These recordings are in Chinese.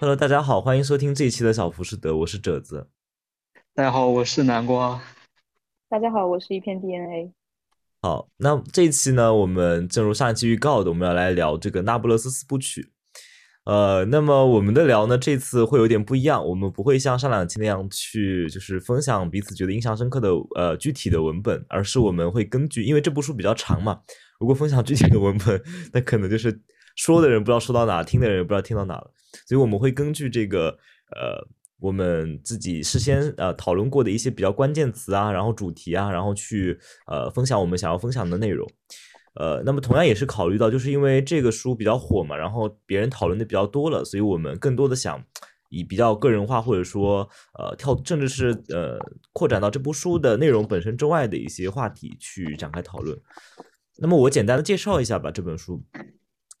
Hello，大家好，欢迎收听这一期的小浮士德，我是褶子。大家好，我是南瓜。大家好，我是一片 DNA。好，那这一期呢，我们正如上一期预告的，我们要来聊这个那不勒斯四部曲。呃，那么我们的聊呢，这次会有点不一样，我们不会像上两期那样去就是分享彼此觉得印象深刻的呃具体的文本，而是我们会根据，因为这部书比较长嘛，如果分享具体的文本，那可能就是说的人不知道说到哪，听的人也不知道听到哪了，所以我们会根据这个呃我们自己事先呃讨论过的一些比较关键词啊，然后主题啊，然后去呃分享我们想要分享的内容。呃，那么同样也是考虑到，就是因为这个书比较火嘛，然后别人讨论的比较多了，所以我们更多的想以比较个人化，或者说呃跳，甚至是呃扩展到这部书的内容本身之外的一些话题去展开讨论。那么我简单的介绍一下吧，这本书。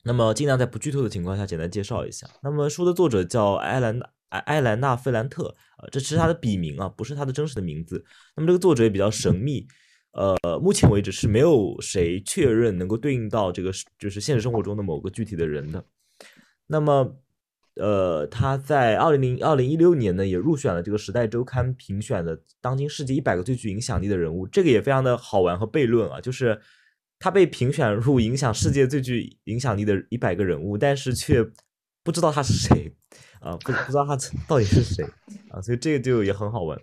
那么尽量在不剧透的情况下简单介绍一下。那么书的作者叫埃兰埃埃兰娜费兰特，呃，这是他的笔名啊，不是他的真实的名字。那么这个作者也比较神秘。呃，目前为止是没有谁确认能够对应到这个就是现实生活中的某个具体的人的。那么，呃，他在二零零二零一六年呢，也入选了这个《时代周刊》评选的当今世界一百个最具影响力的人物。这个也非常的好玩和悖论啊，就是他被评选入影响世界最具影响力的一百个人物，但是却不知道他是谁啊，不不知道他到底是谁啊，所以这个就也很好玩。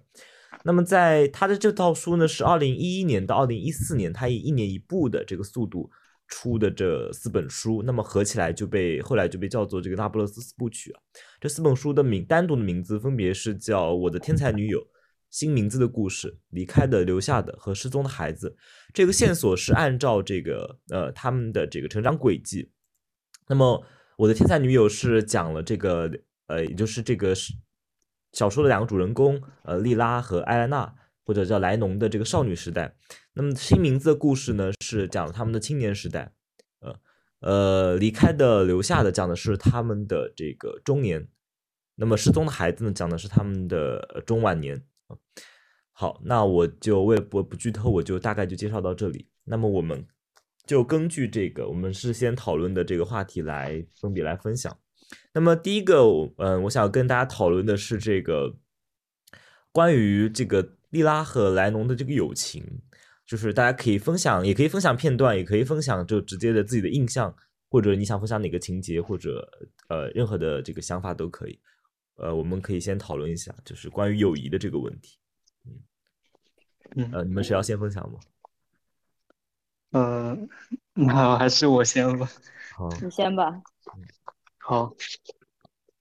那么，在他的这套书呢，是二零一一年到二零一四年，他以一年一部的这个速度出的这四本书，那么合起来就被后来就被叫做这个《那不勒斯四部曲》啊。这四本书的名单独的名字分别是叫《我的天才女友》、《新名字的故事》、《离开的、留下的和失踪的孩子》。这个线索是按照这个呃他们的这个成长轨迹。那么，《我的天才女友》是讲了这个呃，也就是这个。小说的两个主人公，呃，莉拉和艾莱娜，或者叫莱农的这个少女时代。那么新名字的故事呢，是讲了他们的青年时代。呃呃，离开的、留下的，讲的是他们的这个中年。那么失踪的孩子呢，讲的是他们的中晚年。好，那我就为了不不剧透，我就大概就介绍到这里。那么我们就根据这个我们事先讨论的这个话题来分别来分享。那么第一个，嗯，我想跟大家讨论的是这个关于这个莉拉和莱农的这个友情，就是大家可以分享，也可以分享片段，也可以分享就直接的自己的印象，或者你想分享哪个情节，或者呃任何的这个想法都可以。呃，我们可以先讨论一下，就是关于友谊的这个问题。嗯，呃，你们谁要先分享吗？呃，那还是我先吧。好，你先吧。好，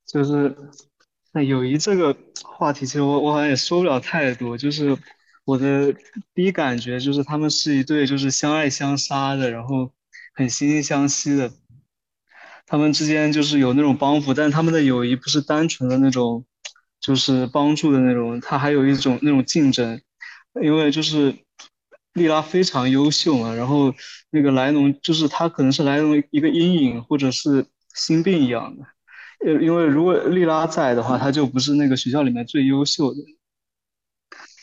就是那友谊这个话题，其实我我好像也说不了太多。就是我的第一感觉就是他们是一对就是相爱相杀的，然后很惺惺相惜的。他们之间就是有那种帮扶，但他们的友谊不是单纯的那种，就是帮助的那种，他还有一种那种竞争。因为就是莉拉非常优秀嘛，然后那个莱农就是他可能是莱农一个阴影，或者是。心病一样的，呃，因为如果莉拉在的话，他就不是那个学校里面最优秀的。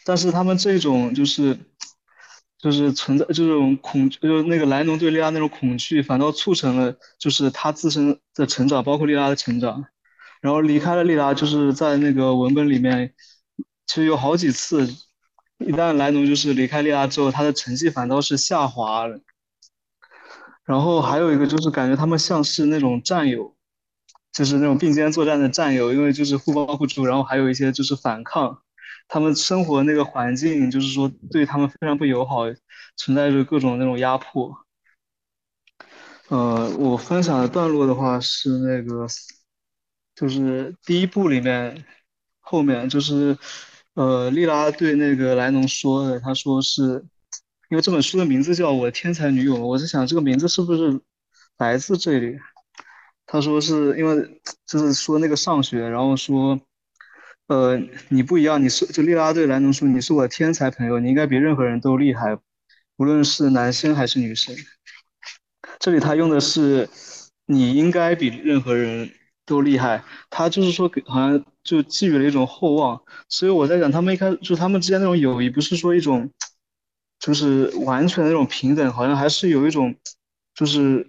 但是他们这种就是，就是存在这种恐，就是那个莱农对莉拉那种恐惧，反倒促成了就是他自身的成长，包括莉拉的成长。然后离开了莉拉，就是在那个文本里面，其实有好几次，一旦莱农就是离开莉拉之后，他的成绩反倒是下滑了。然后还有一个就是感觉他们像是那种战友，就是那种并肩作战的战友，因为就是互帮互助，然后还有一些就是反抗，他们生活那个环境就是说对他们非常不友好，存在着各种那种压迫。呃，我分享的段落的话是那个，就是第一部里面后面就是，呃，莉拉对那个莱农说的，他说是。因为这本书的名字叫《我的天才女友》，我在想这个名字是不是来自这里？他说是因为就是说那个上学，然后说，呃，你不一样，你是就利拉对兰农说，你是我的天才朋友，你应该比任何人都厉害，无论是男生还是女生。这里他用的是你应该比任何人都厉害，他就是说给好像就寄予了一种厚望，所以我在想他们一开始就他们之间那种友谊，不是说一种。就是完全那种平等，好像还是有一种，就是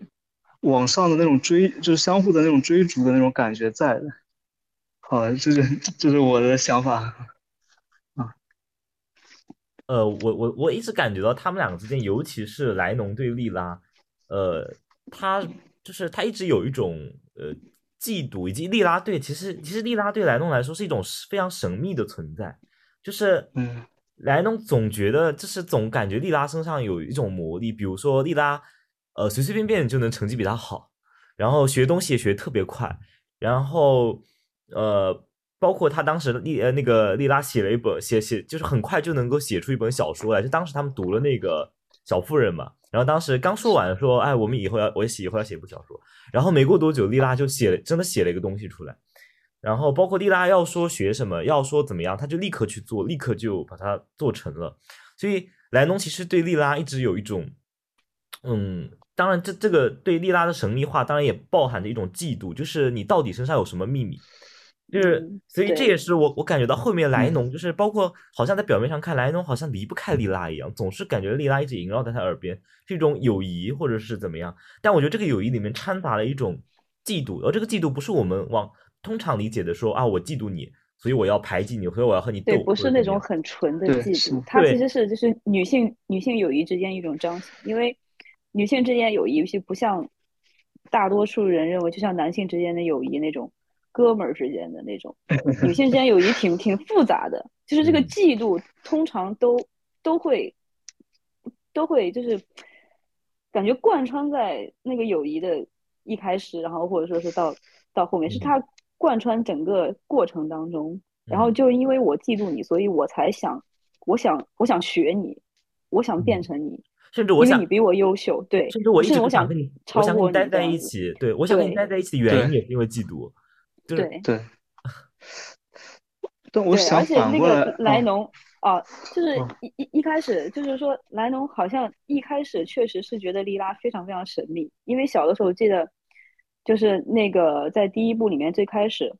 往上的那种追，就是相互的那种追逐的那种感觉在的。好，这是这是我的想法。呃，我我我一直感觉到他们两个之间，尤其是莱农对莉拉，呃，他就是他一直有一种呃嫉妒，以及莉拉对其实其实莉拉对莱农来说是一种非常神秘的存在，就是嗯莱农总觉得就是总感觉莉拉身上有一种魔力，比如说莉拉呃随随便便就能成绩比他好，然后学东西也学特别快，然后呃。包括他当时丽呃那个丽拉写了一本写写就是很快就能够写出一本小说来，就当时他们读了那个小妇人嘛，然后当时刚说完说哎我们以后要我写以后要写一部小说，然后没过多久丽拉就写了真的写了一个东西出来，然后包括丽拉要说学什么要说怎么样，他就立刻去做，立刻就把它做成了，所以莱农其实对丽拉一直有一种嗯。当然，这这个对丽拉的神秘化，当然也包含着一种嫉妒，就是你到底身上有什么秘密？就是，所以这也是我我感觉到后面莱农，就是包括好像在表面上看莱农好像离不开莉拉一样，总是感觉莉拉一直萦绕在他耳边，是一种友谊或者是怎么样。但我觉得这个友谊里面掺杂了一种嫉妒，而这个嫉妒不是我们往通常理解的说啊，我嫉妒你，所以我要排挤你，所以我要和你斗。对，不是那种很纯的嫉妒，它其实是就是女性女性友谊之间一种彰显，因为女性之间友谊是不像大多数人认为，就像男性之间的友谊那种。哥们儿之间的那种，女性之间友谊挺挺复杂的，就是这个嫉妒通常都都会都会就是感觉贯穿在那个友谊的一开始，然后或者说是到到后面，是它贯穿整个过程当中。然后就因为我嫉妒你，所以我才想，我想我想学你，我想变成你，甚至我想你比我优秀，对，甚至我一直想跟你，我想跟你待在一起，对我想跟你待在一起的原因也是因为嫉妒。对对，但我想而且那个莱嗯农啊，就是一一一开始就是说莱农好像一开始确实是觉得莉拉非常非常神秘，因为小的时候记得就是那个在第一部里面最开始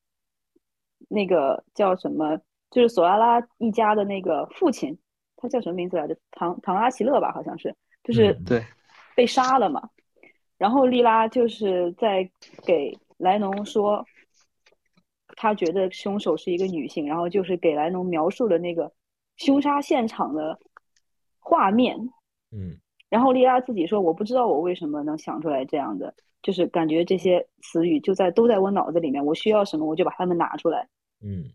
那个叫什么，就是索拉拉一家的那个父亲，他叫什么名字来着？唐唐阿奇勒吧，好像是，就是对被杀了嘛。然后莉拉就是在给莱农说。他觉得凶手是一个女性，然后就是给莱农描述了那个凶杀现场的画面。嗯，然后莉拉自己说：“我不知道我为什么能想出来这样的，就是感觉这些词语就在都在我脑子里面，我需要什么我就把它们拿出来。”嗯，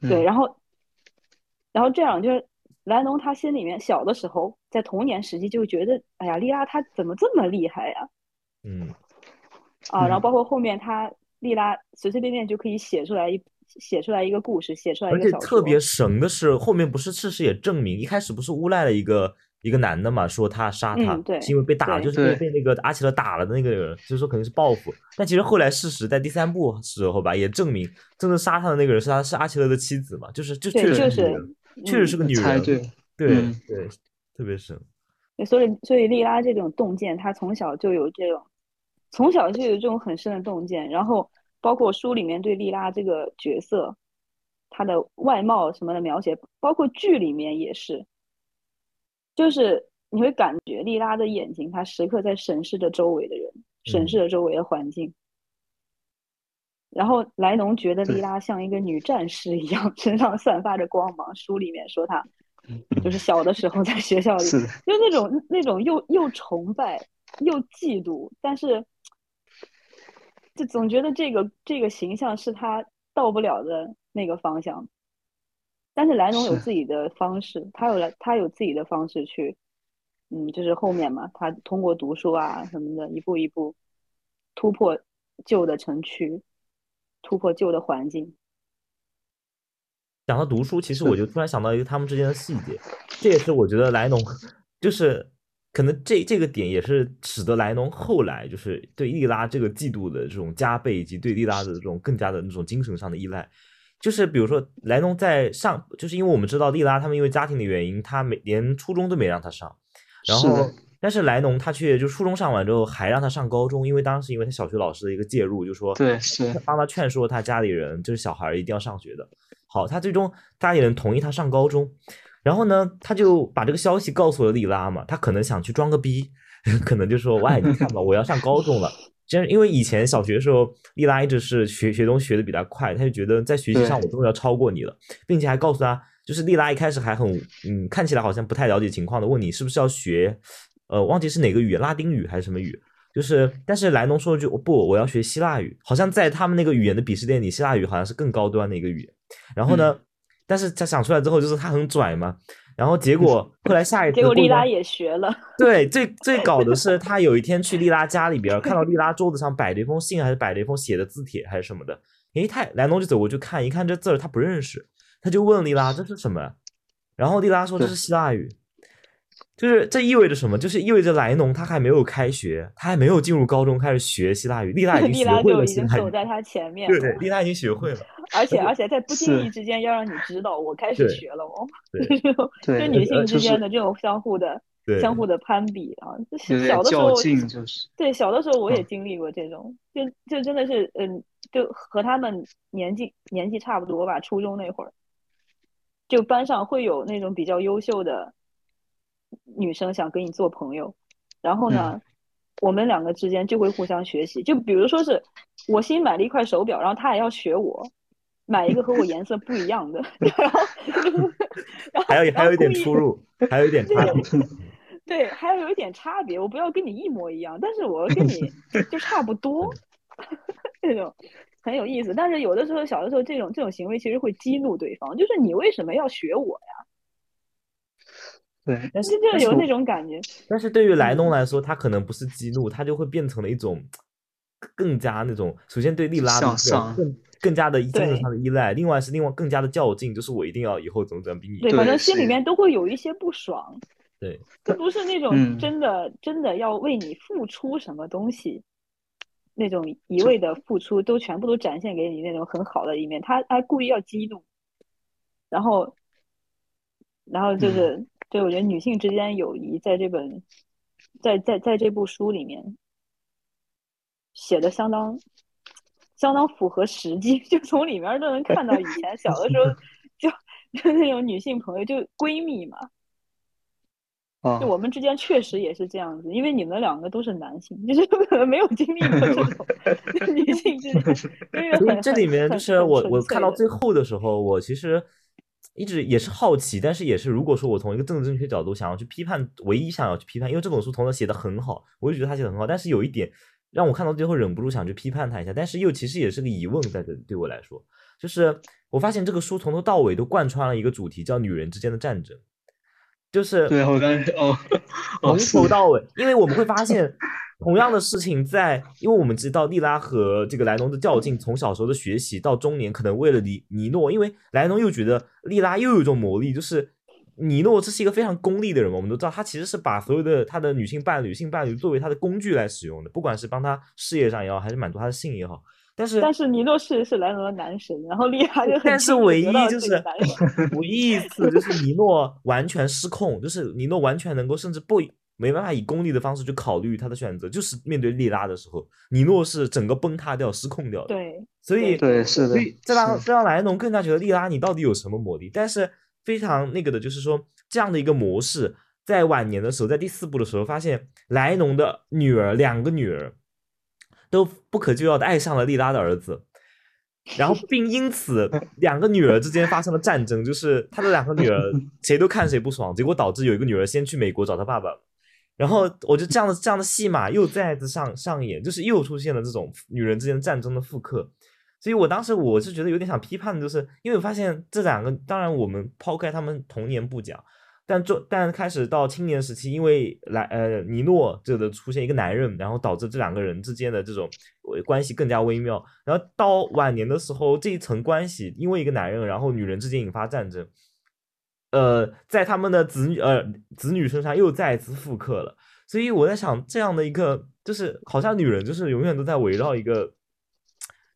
对，然后，然后这样就是莱农他心里面小的时候，在童年时期就觉得：“哎呀，莉拉她怎么这么厉害呀？”嗯，啊，然后包括后面他。莉拉随随便便就可以写出来一写出来一个故事，写出来一个小说。而且特别神的是，后面不是事实也证明，一开始不是诬赖了一个一个男的嘛，说他杀他、嗯、对是因为被打了，就是被那个阿奇勒打了的那个人，就是说肯定是报复。但其实后来事实在第三部时候吧，也证明真正杀他的那个人是他是阿奇勒的妻子嘛，就是就确实是、嗯、确实是个女人，对对、嗯、对，特别神。所以所以莉拉这种洞见，她从小就有这种，从小就有这种很深的洞见，然后。包括书里面对莉拉这个角色，她的外貌什么的描写，包括剧里面也是，就是你会感觉莉拉的眼睛，她时刻在审视着周围的人，审视着周围的环境。然后莱农觉得莉拉像一个女战士一样，身上散发着光芒。书里面说她，就是小的时候在学校里，就那种那种又又崇拜又嫉妒，但是。就总觉得这个这个形象是他到不了的那个方向，但是莱农有自己的方式，他有来他有自己的方式去，嗯，就是后面嘛，他通过读书啊什么的，一步一步突破旧的城区，突破旧的环境。讲到读书，其实我就突然想到一个他们之间的细节，这也是我觉得莱农 就是。可能这这个点也是使得莱农后来就是对利拉这个季度的这种加倍，以及对利拉的这种更加的那种精神上的依赖。就是比如说莱农在上，就是因为我们知道利拉他们因为家庭的原因，他没连初中都没让他上，然后但是莱农他却就初中上完之后还让他上高中，因为当时因为他小学老师的一个介入，就说对是帮他劝说他家里人就是小孩一定要上学的。好，他最终家里人同意他上高中。然后呢，他就把这个消息告诉了莉拉嘛，他可能想去装个逼，可能就说：“喂，你看吧，我要上高中了。”就是因为以前小学的时候，莉拉一直是学学东西学的比他快，他就觉得在学习上我终于要超过你了，并且还告诉他，就是莉拉一开始还很嗯，看起来好像不太了解情况的，问你是不是要学，呃，忘记是哪个语，拉丁语还是什么语。就是，但是莱农说了句不，我要学希腊语。好像在他们那个语言的鄙视链里，希腊语好像是更高端的一个语言。然后呢，但是他想出来之后，就是他很拽嘛。然后结果后来下一次，结果丽拉也学了。对，最最搞的是他有一天去丽拉家里边，看到丽拉桌子上摆着一封信，还是摆着一封写的字帖，还是什么的。诶，他莱农就走过去看，一看这字儿他不认识，他就问丽拉这是什么，然后丽拉说这是希腊语。就是这意味着什么？就是意味着莱农他还没有开学，他还没有进入高中开始学希腊语。丽 拉已经学会了，已经走在他前面。对，丽拉已经学会了。而且而且在不经意之间要让你知道，我开始学了哦。对，就女性之间的这种相互的、相互的攀比啊。小的时候就是对小的时候我也经历过这种，就就真的是嗯，就和他们年纪年纪差不多吧。初中那会儿，就班上会有那种比较优秀的。女生想跟你做朋友，然后呢，我们两个之间就会互相学习。就比如说是我新买了一块手表，然后他也要学我买一个和我颜色不一样的，然后还有还有一点出入，还有一点差别。对，还要有一点差别。我不要跟你一模一样，但是我跟你 就差不多，这种很有意思。但是有的时候，小的时候这种这种行为其实会激怒对方，就是你为什么要学我呀？对，但是就有那种感觉。但是对于莱农来说，他可能不是激怒，他就会变成了一种更加那种，首先对利拉的更更加的精神上的依赖，另外是另外更加的较劲，就是我一定要以后怎么怎么比你。对，反正心里面都会有一些不爽。对，这不是那种真的真的要为你付出什么东西，那种一味的付出都全部都展现给你那种很好的一面，他还故意要激怒，然后，然后就是。对，我觉得女性之间友谊在这本，在在在这部书里面写的相当相当符合实际，就从里面都能看到以前小的时候 就就那种女性朋友，就闺蜜嘛。就我们之间确实也是这样子，因为你们两个都是男性，就是可能没有经历过这种女性之间。所以这里面就是我我看到最后的时候，我其实。一直也是好奇，但是也是，如果说我从一个政治正确角度想要去批判，唯一想要去批判，因为这本书同时写的很好，我就觉得他写的很好，但是有一点让我看到最后忍不住想去批判他一下，但是又其实也是个疑问在这里，对我来说，就是我发现这个书从头到尾都贯穿了一个主题，叫女人之间的战争。就是对我刚才 哦，从头到尾，因为我们会发现同样的事情在，因为我们知道莉拉和这个莱农的较劲，从小时候的学习到中年，可能为了尼尼诺，因为莱农又觉得莉拉又有一种魔力，就是尼诺这是一个非常功利的人嘛，我们都知道他其实是把所有的他的女性伴侣、性伴侣作为他的工具来使用的，不管是帮他事业上也好，还是满足他的性也好。但是但是尼诺是是莱农的男神，然后莉拉就但是唯一就是唯一一次就是尼诺完全失控，就是尼诺完全能够甚至不没办法以功利的方式去考虑他的选择，就是面对莉拉的时候，尼诺是整个崩塌掉、失控掉的。对，所以对是的，所以这让这让莱农更加觉得莉拉你到底有什么魔力？但是非常那个的就是说这样的一个模式，在晚年的时候，在第四部的时候发现莱农的女儿两个女儿。都不可救药的爱上了莉拉的儿子，然后 并因此两个女儿之间发生了战争，就是他的两个女儿 谁都看谁不爽，结果导致有一个女儿先去美国找他爸爸，然后我就这样的这样的戏码又再次上上演，就是又出现了这种女人之间战争的复刻，所以我当时我是觉得有点想批判的，就是因为我发现这两个，当然我们抛开他们童年不讲。但做但开始到青年时期，因为来呃尼诺这的出现一个男人，然后导致这两个人之间的这种关系更加微妙。然后到晚年的时候，这一层关系因为一个男人，然后女人之间引发战争，呃，在他们的子女呃子女身上又再一次复刻了。所以我在想，这样的一个就是好像女人就是永远都在围绕一个，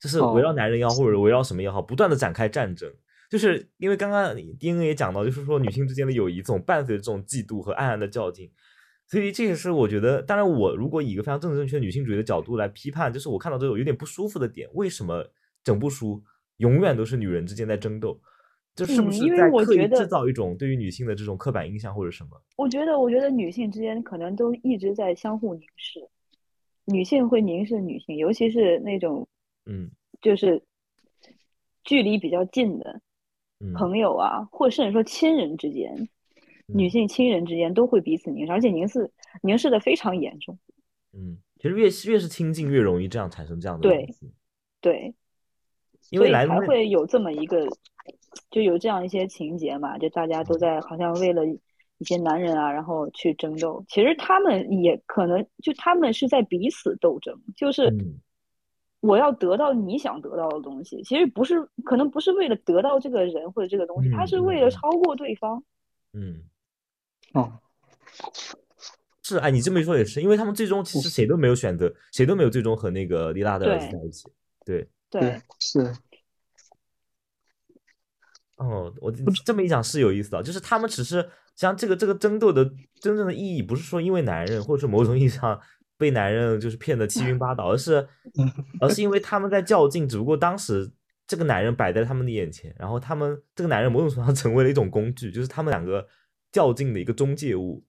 就是围绕男人也好，或者围绕什么也好，不断的展开战争。就是因为刚刚丁恩也讲到，就是说女性之间的友谊总伴随着这种嫉妒和暗暗的较劲，所以这也是我觉得，当然我如果以一个非常政治正确的女性主义的角度来批判，就是我看到这种有点不舒服的点，为什么整部书永远都是女人之间在争斗？这是不是在刻意制造一种对于女性的这种刻板印象或者什么？我觉得，我觉得女性之间可能都一直在相互凝视，女性会凝视女性，尤其是那种嗯就是距离比较近的嗯朋友啊，或甚至说亲人之间，女嗯性亲人之间都会彼此凝视，而且凝视凝视的非常严重。嗯，其实越越是亲近，越容易这样产生这样的对对，因为莱农会有这么一个，就有这样一些情节嘛，就大家都在好像为了一些男人啊，然后去争斗。其实他们也可能就他们是在彼此斗争，就是嗯。我要得到你想得到的东西，其实不是可能不是为了得到这个人或者这个东西，他嗯是为了超过对方。嗯。哦，是，哎，你这么一说也是，因为他们最终其实谁都没有选择，谁都没有最终和那个丽拉的儿子在一起。对，对。对，是，哦，我这么一讲是有意思的，就是他们只是像这个这个争斗的真正的意义，不是说因为男人，或者是某种意义上被男人就是骗得七晕八倒，而是而是因为他们在较劲，只不过当时这个男人摆在他们的眼前，然后他们这个男人某种程度上成为了一种工具，就是他们两个较劲的一个中介物。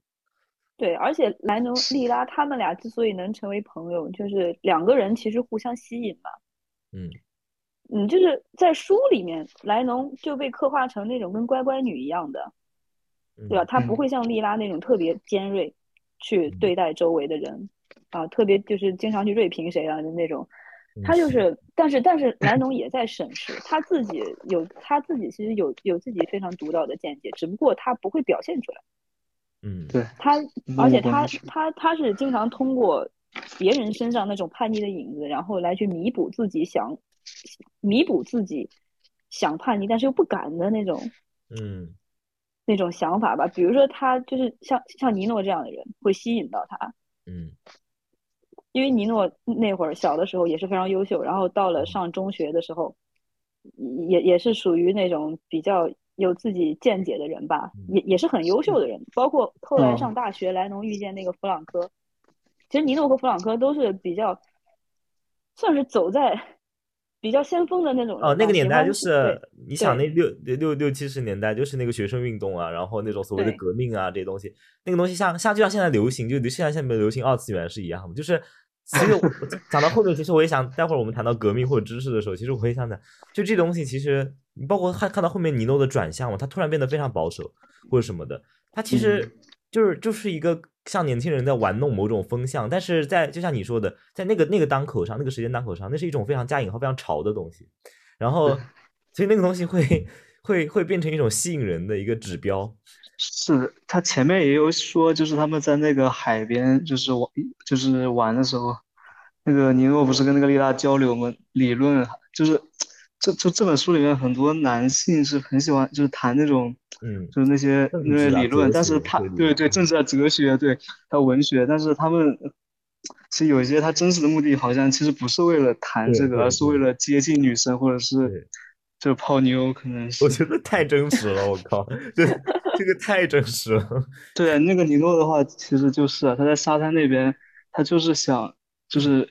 对，而且莱农、莉拉他们俩之所以能成为朋友，就是两个人其实互相吸引嘛。嗯嗯，就是在书里面，莱农就被刻画成那种跟乖乖女一样的，嗯，对吧？她不嗯会像莉拉那种特别尖锐去对待周围的人啊，特别就是经常去锐评谁啊的那种。他就嗯是，但是但是莱农也在审视他自己有他自己其实有有自己非常独到的见解，只不过他不会表现出来。嗯对，他而且他他他是经常通过别人身上那种叛逆的影子，然后来去弥补自己想弥补自己想叛逆但是又不敢的那种嗯。那种想法吧。比如说他就是像像尼诺这样的人会吸引到他，嗯。因为尼诺那会儿小的时候也是非常优秀，然后到了上中学的时候，也也是属于那种比较有自己见解的人吧，也也是很优秀的人。包括后来上大学，莱农遇见那个弗朗科，其实尼诺和弗朗科都是比较算是走在比较先锋的那种。哦，那个年代就是你想那六六六六七十年代，就是那个学生运动啊，然后那种所谓的革命啊这些东西，那个东西像像就像现在流行，就现在现在流行二次元是一样的，就是 其实我讲到后面，其实我也想，待会儿我们谈到革命或者知识的时候，其实我会想讲，就这东西其实你包括看看到后面尼诺的转向嘛，他突然变得非常保守或者什么的，他其实就是就是一个像年轻人在玩弄某种风向，但是在就像你说的，在那个那个当口上，那个时间当口上，那是一种非常加引号非常潮的东西，然后所以那个东西会会会变成一种吸引人的一个指标，是他前面也有说，就是他们在那个海边，就是玩，就是玩的时候，那个尼诺不是跟那个丽拉交流吗？理论就是这就这本书里面很多男性是很喜欢，就是谈那种，嗯就是那些那些理论，但是他对对政治啊、哲学，对还有文学，但是他们其实有一些他真实的目的，好像其实不是为了谈这个，对对而是为了接近女生，或者是就泡妞，可能是我。觉得太真实了，我靠，这 这个太真实了。对，那个尼诺的话，其实就是啊，他在沙滩那边，他就是想，就是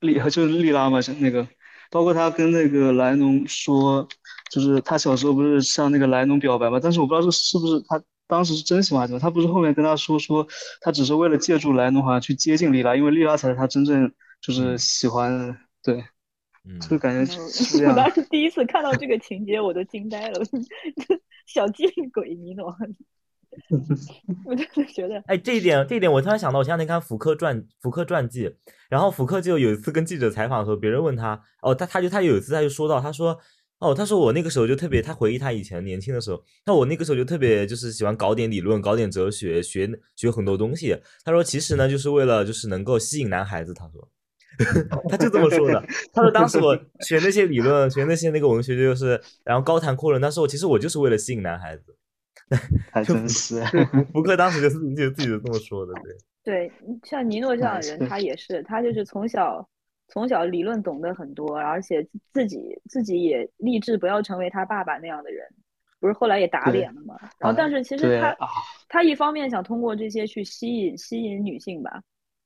利，就是利拉嘛，就那个，包括他跟那个莱农说，就是他小时候不是向那个莱农表白嘛，但是我不知道这是不是他当时是真喜欢还是怎么，他不是后面跟他说说，他只是为了借助莱农好像去接近利拉，因为利拉才是他真正就是嗯。喜欢的，对，嗯，就感觉嗯是这我当。时第一次看到这个情节，我都惊呆了，小机灵鬼尼诺，我真的觉得哎，这一点，这一点，我突然想到，我前两天看福克传，福克传记，然后福克就有一次跟记者采访的时候，别人问他，哦，他他就他有一次他就说到，他说，哦，他说我那个时候就特别，他回忆他以前年轻的时候，那我那个时候就特别就是喜欢搞点理论，搞点哲学，学学很多东西。他说其实呢，就是为了就是能够吸引男孩子。他说，他就这么说的。他说当时我学那些理论，学那些那个文学，就是然后高谈阔论，但是我其实我就是为了吸引男孩子。还真是，对，福克当时就自己就自己就这么说的，对。对，像尼诺这样的人，他也是，他就是从小从小理论懂得很多，而且自己自己也立志不要成为他爸爸那样的人，不是后来也打脸了嘛？然后，但是其实他啊，他一方面想通过这些去吸引吸引女性吧，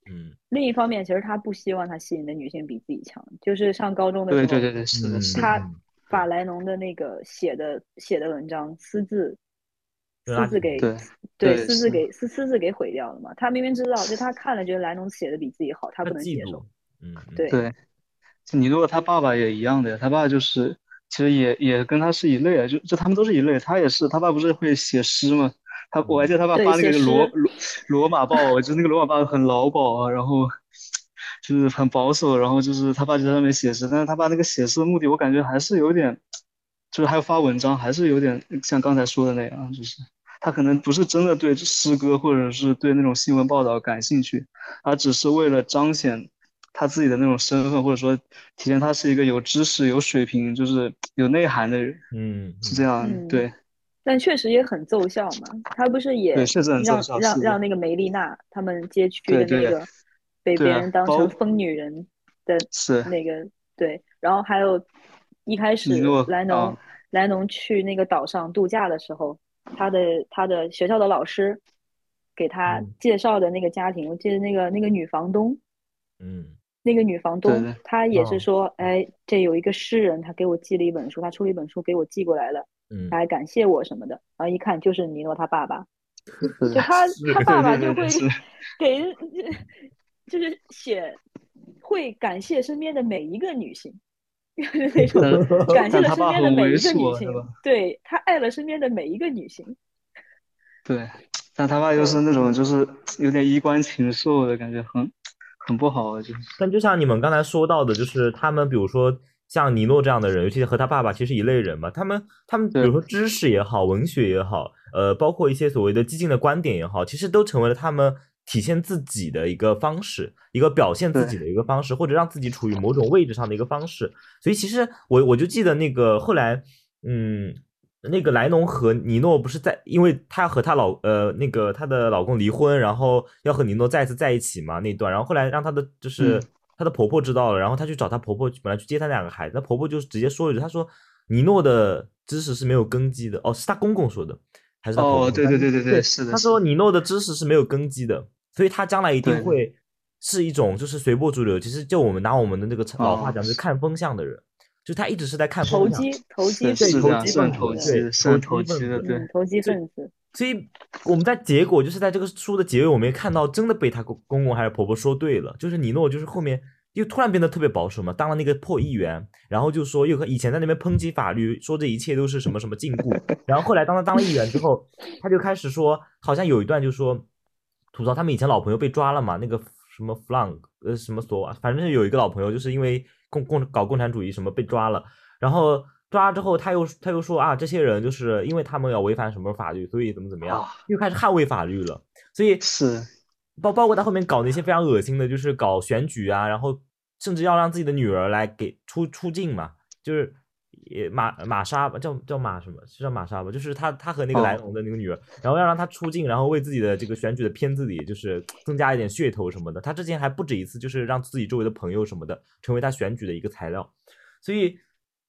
嗯另一方面其实他不希望他吸引的女性比自己强，就是上高中的时候，对对对对，是的，嗯是的。他嗯法莱农的那个写的写的文章私自私自给对私自给私私自给毁掉了嘛。他明明知道，就他看了觉得莱农写的比自己好，他他不能接受嫉妒。，嗯，嗯对你如果他爸爸也一样的呀，他爸就是其实也也跟他是一类啊，就就他们都是一类，他也是，他爸不是会写诗吗？他我还记得他爸发那个罗罗罗马报，就是那个罗马报很老保啊，然后就是很保守，然后就是他爸就在上面写诗，但是他爸那个写诗的目的，我感觉还是有点，就是还有发文章，还是有点像刚才说的那样，就是他可能不是真的对诗歌或者是对那种新闻报道感兴趣，而只是为了彰显他自己的那种身份，或者说体现他是一个有知识、有水平，就是有内涵的人，嗯，是这样，嗯对。但确实也很奏效嘛，他不是也让让让那个梅丽娜他们街区的那个被别人当成疯女人的是那个对，然后还有一开始莱农啊莱农去那个岛上度假的时候，他的他的学校的老师给他嗯。介绍的那个家庭，我记得那个那个女房东，嗯。那个女房东她也是哦。说，哎，这有一个诗人，他给我寄了一本书，他出了一本书给我寄过来了，嗯。他还感谢我什么的，然后一看就是尼诺他爸爸，就他他爸爸就会 给人，就是写会感谢身边的每一个女性，就是那种 但感谢了身边的每一个女性对他爱了身边的每一个女性，对，但他爸又是那种就是有点衣冠禽兽的感觉，很很不好啊，就是。但就像你们刚才说到的，就是他们比如说像尼诺这样的人，尤其是和他爸爸其实一类人嘛，他们他们比如说知识也好，文学也好，呃，包括一些所谓的激进的观点也好，其实都成为了他们体现自己的一个方式，一个表现自己的一个方式，或者让自己处于某种位置上的一个方式。所以其实我我就记得那个后来，嗯。那个莱农和尼诺不是在，因为她和她老呃那个她的老公离婚，然后要和尼诺再次在一起嘛那段，然后后来让她的就是嗯她的婆婆知道了，然后她去找她婆婆，本来去接她两个孩子，她婆婆就直接说了一句，她说尼诺的知识是没有根基的，哦，是她公公说的，还是哦，对对对对对对，是的，是的他说尼诺的知识是没有根基的，所以他将来一定会是一种就是随波逐流。其实就我们拿我们的那个老话哦讲，就是看风向的人，就他一直是在看投风向。机投机投机分子对投机的，是很投机的，对嗯，投机分子，所以我们在结果就是在这个书的结尾，我们也看到真的被他公公公还是婆婆说对了，就是尼诺就是后面又突然变得特别保守嘛，当了那个破议员，然后就说又和以前在那边抨击法律，说这一切都是什么什么禁锢，然后后来当他当了议员之后，他就开始说，好像有一段就说吐槽他们以前老朋友被抓了嘛，那个什么 Flunk 呃什么索，反正是有一个老朋友就是因为共共搞共产主义什么被抓了，然后抓了之后他又他又说啊这些人就是因为他们要违反什么法律，所以怎么怎么样啊，又开始捍卫法律了，所以是。包包括他后面搞那些非常恶心的，就是搞选举啊，然后甚至要让自己的女儿来给出出境嘛，就是也玛玛莎吧，叫叫玛什么？是叫玛莎吧？就是他他和那个哦莱农的那个女儿，然后要让她出镜，然后为自己的这个选举的片子里就是增加一点噱头什么的。他之前还不止一次，就是让自己周围的朋友什么的成为他选举的一个材料，所以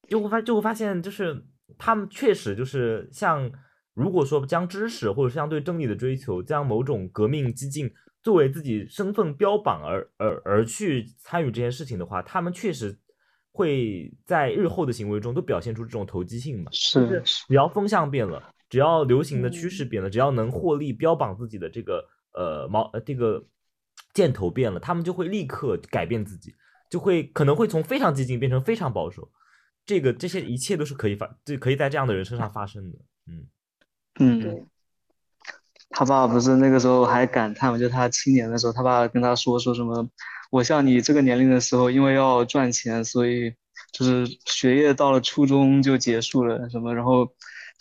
就会发就会发现，就是他们确实就是像。如果说将知识或者是相对正义的追求，将某种革命激进作为自己身份标榜而而而去参与这件事情的话，他们确实会在日后的行为中都表现出这种投机性嘛。是只要风向变了，只要流行的趋势嗯变了，只要能获利标榜自己的这个呃毛呃这个箭头变了，他们就会立刻改变自己，就会可能会从非常激进变成非常保守。这个这些一切都是可以发，这可以在这样的人身上发生的。嗯。嗯，对，他爸不是那个时候还感叹嘛，就他青年的时候，他爸跟他说说什么，我像你这个年龄的时候，因为要赚钱，所以就是学业到了初中就结束了什么，然后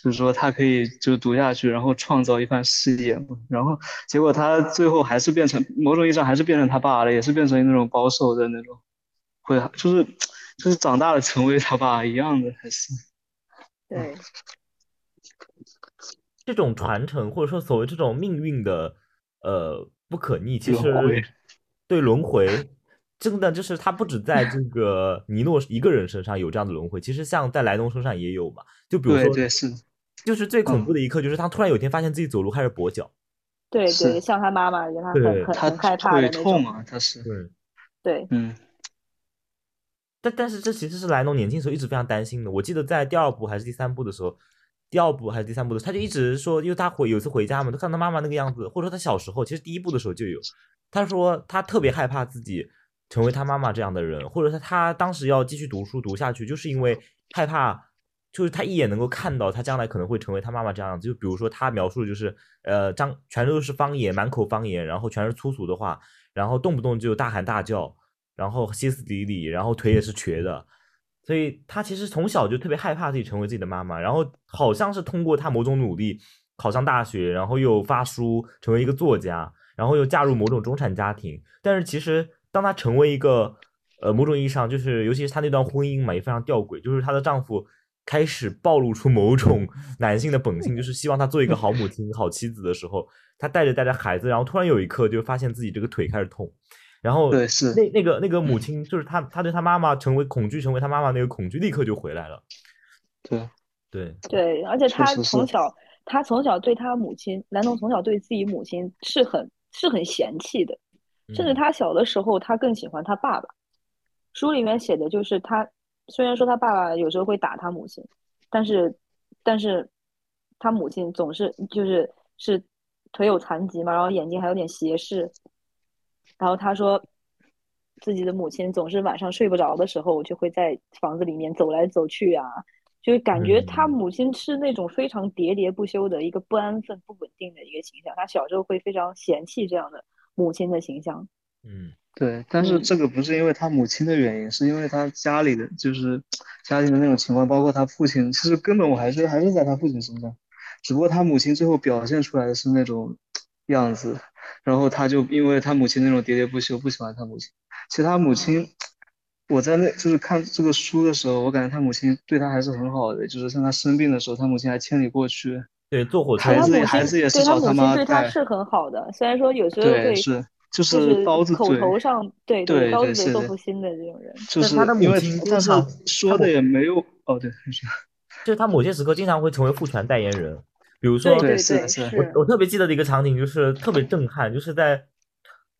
就是说他可以就读下去，然后创造一番事业嘛，然后结果他最后还是变成某种意义上还是变成他爸了，也是变成那种保守的那种，会就是就是长大了成为他爸一样的，还 是对，这种传承，或者说所谓这种命运的呃不可逆，其实轮回对轮 回，真的就是他不止在这个尼诺一个人身上有这样的轮回，其实像在莱农身上也有嘛。就比如说，对对是，就是最恐怖嗯的一刻，就是他突然有一天发现自己走路开始跛脚。对对，像他妈妈一样，他很很很害怕的那种，痛啊，他是，对，对，嗯。但但是这其实是莱农年轻时候一直非常担心的。我记得在第二部还是第三部的时候，第二部还是第三部的，他就一直说，因为他回有次回家嘛，他看他妈妈那个样子，或者说他小时候，其实第一部的时候就有，他说他特别害怕自己成为他妈妈这样的人，或者他他当时要继续读书读下去，就是因为害怕。就是他一眼能够看到他将来可能会成为他妈妈这样子，就比如说他描述就是，呃，张全都是方言，满口方言，然后全是粗俗的话，然后动不动就大喊大叫，然后歇斯底里，然后腿也是瘸的，所以他其实从小就特别害怕自己成为自己的妈妈，然后好像是通过他某种努力考上大学，然后又发书成为一个作家，然后又嫁入某种中产家庭，但是其实当他成为一个，呃，某种意义上就是尤其是他那段婚姻嘛也非常吊诡，就是她的丈夫。开始暴露出某种 男性的本性，就是希望她做一个好母亲、好妻子的时候，她带着带着孩子，然后突然有一刻就发现自己这个腿开始痛，然后对是那那个那个母亲，就是他他对他妈妈成为恐惧，成为他妈妈那个恐惧立刻就回来了。对对对，而且他从小，他从小对他母亲，南农从小对自己母亲是很是很嫌弃的，甚至他小的时候，他更喜欢他爸爸。书里面写的就是他。虽然说他爸爸有时候会打他母亲，但是，但是，他母亲总是就是是腿有残疾嘛，然后眼睛还有点斜视，然后他说自己的母亲总是晚上睡不着的时候就会在房子里面走来走去啊，就是感觉他母亲是那种非常喋喋不休的一个不安分、不稳定的一个形象，他小时候会非常嫌弃这样的母亲的形象，嗯。对，但是这个不是因为他母亲的原因，是因为他家里的就是家庭的那种情况，包括他父亲，其实根本我还是还是在他父亲身上，只不过他母亲最后表现出来的是那种样子，然后他就因为他母亲那种喋喋不休，不喜欢他母亲。其实他母亲，我在那就是看这个书的时候，我感觉他母亲对他还是很好的，就是像他生病的时候，他母亲还千里过去，对，坐火车，孩子孩子也是找他妈对他是很好的，虽然说有时候会是。就是刀子口头上对对刀子嘴豆腐心的这种人，就是他的母亲，但是说的也没有哦，对，就是他某些时刻经常会成为父权代言人，比如说，对是是，我我特别记得的一个场景就是特别震撼，就是在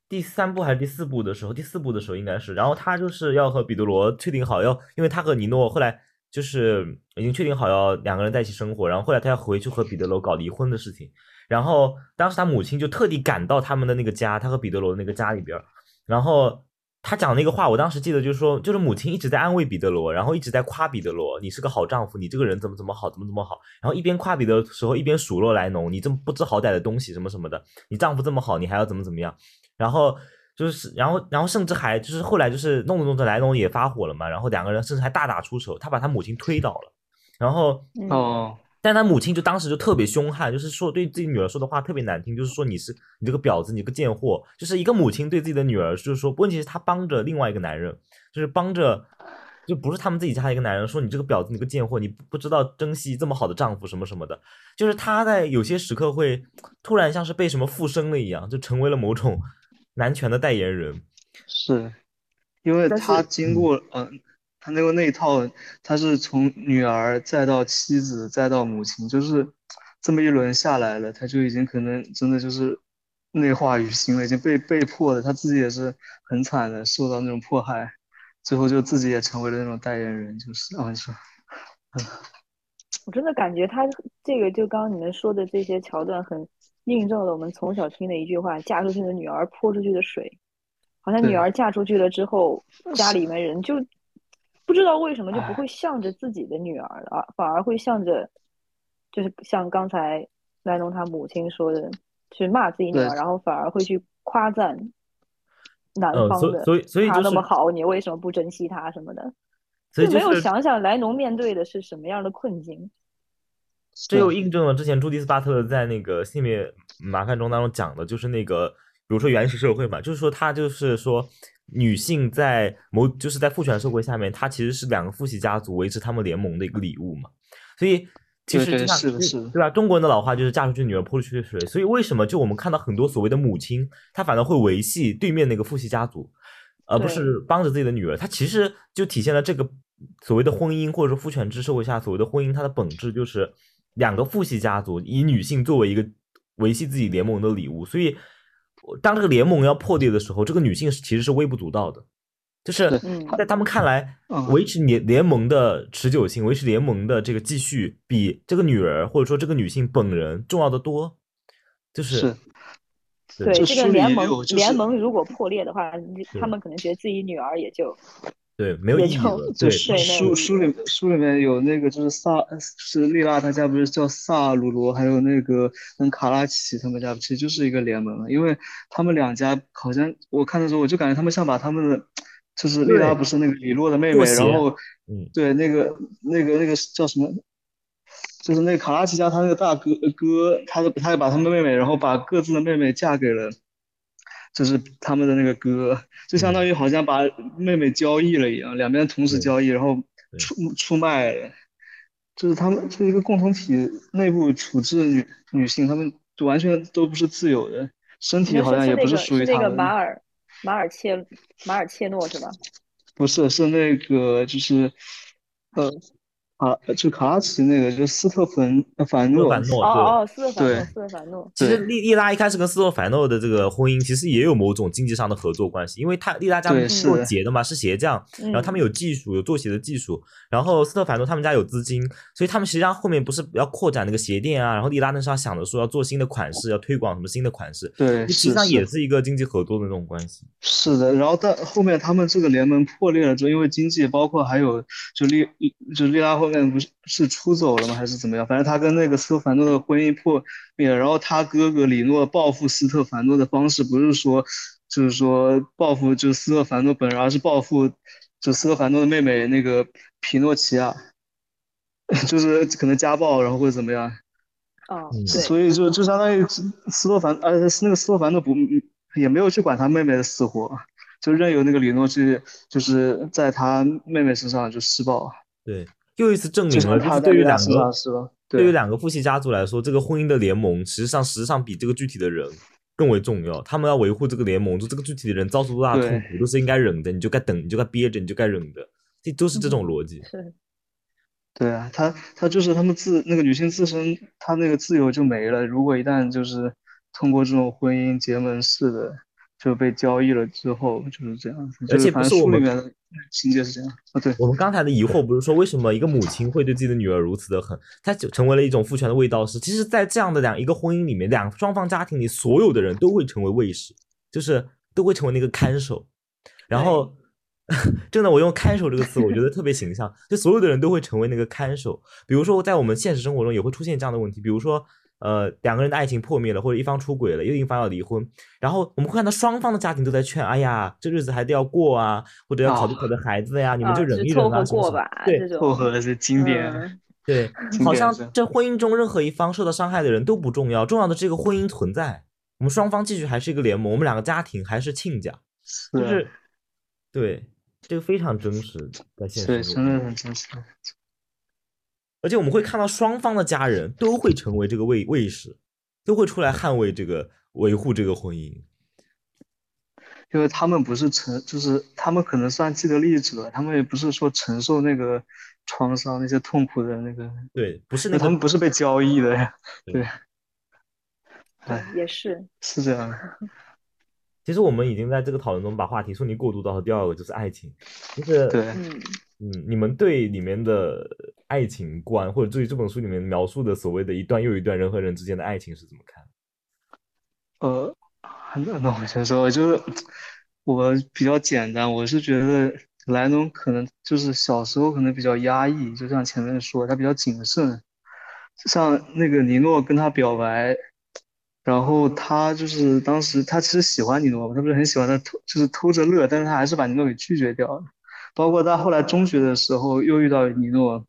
第三部还是第四部的时候，第四部的时候应该是，然后他就是要和彼得罗确定好要，因为他和尼诺后来就是已经确定好要两个人在一起生活，然后后来他要回去和彼得罗搞离婚的事情。然后当时他母亲就特地赶到他们的那个家，他和彼得罗的那个家里边然后他讲那个话，我当时记得就是说，就是母亲一直在安慰彼得罗，然后一直在夸彼得罗，你是个好丈夫，你这个人怎么怎么好，怎么怎么好。然后一边夸彼得的时候，一边数落莱农，你这么不知好歹的东西，什么什么的，你丈夫这么好，你还要怎么怎么样？然后就是，然后然后甚至还就是后来就是弄着弄着，莱农也发火了嘛，然后两个人甚至还大打出手，他把他母亲推倒了，然后哦。但他母亲就当时就特别凶悍，就是说对自己女儿说的话特别难听，就是说你是你这个婊子，你个贱货，就是一个母亲对自己的女儿，就是说问题是她帮着另外一个男人，就是帮着就不是他们自己家的一个男人，说你这个婊子，你个贱货，你不知道珍惜这么好的丈夫什么什么的，就是她在有些时刻会突然像是被什么附身了一样，就成为了某种男权的代言人，是因为他经过嗯。他那个那一套，他是从女儿再到妻子再到母亲，就是这么一轮下来了，他就已经可能真的就是内化于心了，已经被被迫的，他自己也是很惨的，受到那种迫害，最后就自己也成为了那种代言人，就是啊，你说，嗯，我真的感觉他这个就刚刚你们说的这些桥段，很印证了我们从小听的一句话：嫁出去的女儿泼出去的水，好像女儿嫁出去了之后，家里面人就。不知道为什么就不会向着自己的女儿了，反而会向着，就是像刚才莱农他母亲说的，去骂自己女儿，然后反而会去夸赞男方的，所以所以他那么好，你为什么不珍惜他什么的？所以没有想想莱农面对的是什么样的困境。这又印证了之前朱迪斯巴特在那个《性别麻烦中》当中讲的，就是那个比如说原始社会嘛，就是说他就是说。女性在某就是在父权社会下面，她其实是两个父系家族维持他们联盟的一个礼物嘛。所以其实是的是对吧？中国人的老话就是嫁出去女儿泼出去的水。所以为什么就我们看到很多所谓的母亲，她反而会维系对面那个父系家族，而不是帮着自己的女儿？她其实就体现了这个所谓的婚姻或者说父权制社会下所谓的婚姻，它的本质就是两个父系家族以女性作为一个维系自己联盟的礼物。所以。当这个联盟要破裂的时候，这个女性其实是微不足道的，就是嗯在他们看来，嗯维持联联盟的持久性，维持联盟的这个继续，比这个女儿或者说这个女性本人重要的多。就是是对这个联盟联盟如果破裂的话，他们可能觉得自己女儿也就对没有也就意义了。对，就书书书里书里面有那个就是萨是莉拉他家不是叫萨鲁罗，还有那个跟卡拉奇他们家其实就是一个联盟，因为他们两家好像我看的时候我就感觉他们像把他们的就是莉拉不是那个李洛的妹妹，然后嗯对那个那个那个叫什么？就是那个卡拉奇家他那个大哥哥，他的他也把他们妹妹，然后把各自的妹妹嫁给了，就是他们的那个哥，就相当于好像把妹妹交易了一样，两边同时交易，然后出出卖，就是他们是一个共同体内部处置女女性，他们就完全都不是自由的，身体好像也不是属于他们的。马尔马尔切马尔切诺是吧？不是，是那个就是，呃，卡就卡拉奇那个，就斯特凡呃凡诺，斯特凡诺对哦哦，斯特凡诺斯特凡诺，其实对莉莉拉一开始跟斯特凡诺的这个婚姻，其实也有某种经济上的合作关系，因为他莉拉家是做对是的鞋的嘛，是鞋匠，然后他们嗯有技术，有做鞋的技术，然后斯特凡诺他们家有资金，所以他们实际上后面不是要扩展那个鞋店啊，然后莉拉那时候想着说要做新的款式，要推广什么新的款式，对，实际上也是一个经济合作的那种关系。是的，然后但后面他们这个联盟破裂了之后，因为经济包括还有就利就利拉后面不是是出走了吗？还是怎么样？反正他跟那个斯特凡诺的婚姻破灭了，然后他哥哥里诺报复斯特凡诺的方式不是说就是说报复就斯特凡诺本人，而是报复就斯特凡诺的妹妹那个皮诺奇亚，就是可能家暴，然后或者怎么样。哦所以就就相当于斯特凡，呃，那个斯特凡诺不也没有去管他妹妹的死活，就任由那个李诺去，就是在他妹妹身上就施暴，对，又一次证明了，就是像他对于两个。对于两个父系家族来说，这个婚姻的联盟实际上实际上比这个具体的人更为重要。他们要维护这个联盟，就这个具体的人遭受多大的痛苦，都是应该忍的，你就该等，你就该憋着，你就该忍的，这都是这种逻辑。是对啊，他他就是他们自那个女性自身，她那个自由就没了。如果一旦就是通过这种婚姻结盟式的就被交易了之后，就是这样子。而且不是我们正书里面的情节是这样啊，对。我们刚才的疑惑不是说为什么一个母亲会对自己的女儿如此的狠，她就成为了一种父权的卫道士。其实，在这样的两一个婚姻里面，两双方家庭里所有的人都会成为卫士，就是都会成为那个看守。然后，真的，我用“看守”这个词，我觉得特别形象，就所有的人都会成为那个看守。比如说，在我们现实生活中也会出现这样的问题，比如说。呃，两个人的爱情破灭了，或者一方出轨了，又一方要离婚，然后我们会看到双方的家庭都在劝，哎呀，这日子还得要过啊，或者要考虑考虑孩子呀，你们啊就忍一忍啊，凑合过吧，对凑合是经典，嗯。对，好像这婚姻中任何一方受到伤害的人都不重要，重要的是这个婚姻存在。我们双方继续还是一个联盟，我们两个家庭还是亲家，就是对这个非常真实，在现对，实中，真的。很真实。而且我们会看到双方的家人都会成为这个卫卫士，都会出来捍卫这个维护这个婚姻。因为他们不是承，就是他们可能算既得利益者，他们也不是说承受那个创伤、那些痛苦的那个，对，不是那个他们不是被交易的呀，对对，也是。是这样的，其实我们已经在这个讨论中把话题顺利过渡到了第二个，就是爱情，就是对。嗯，你们对里面的爱情观，或者对于这本书里面描述的所谓的一段又一段人和人之间的爱情是怎么看？呃，那那我先说，就是我比较简单，我是觉得莱农可能就是小时候可能比较压抑，就像前面说，他比较谨慎，像那个尼诺跟他表白，然后他就是当时他其实喜欢尼诺嘛，他不是很喜欢他偷，就是偷着乐，但是他还是把尼诺给拒绝掉了。包括他后来中学的时候又遇到尼诺，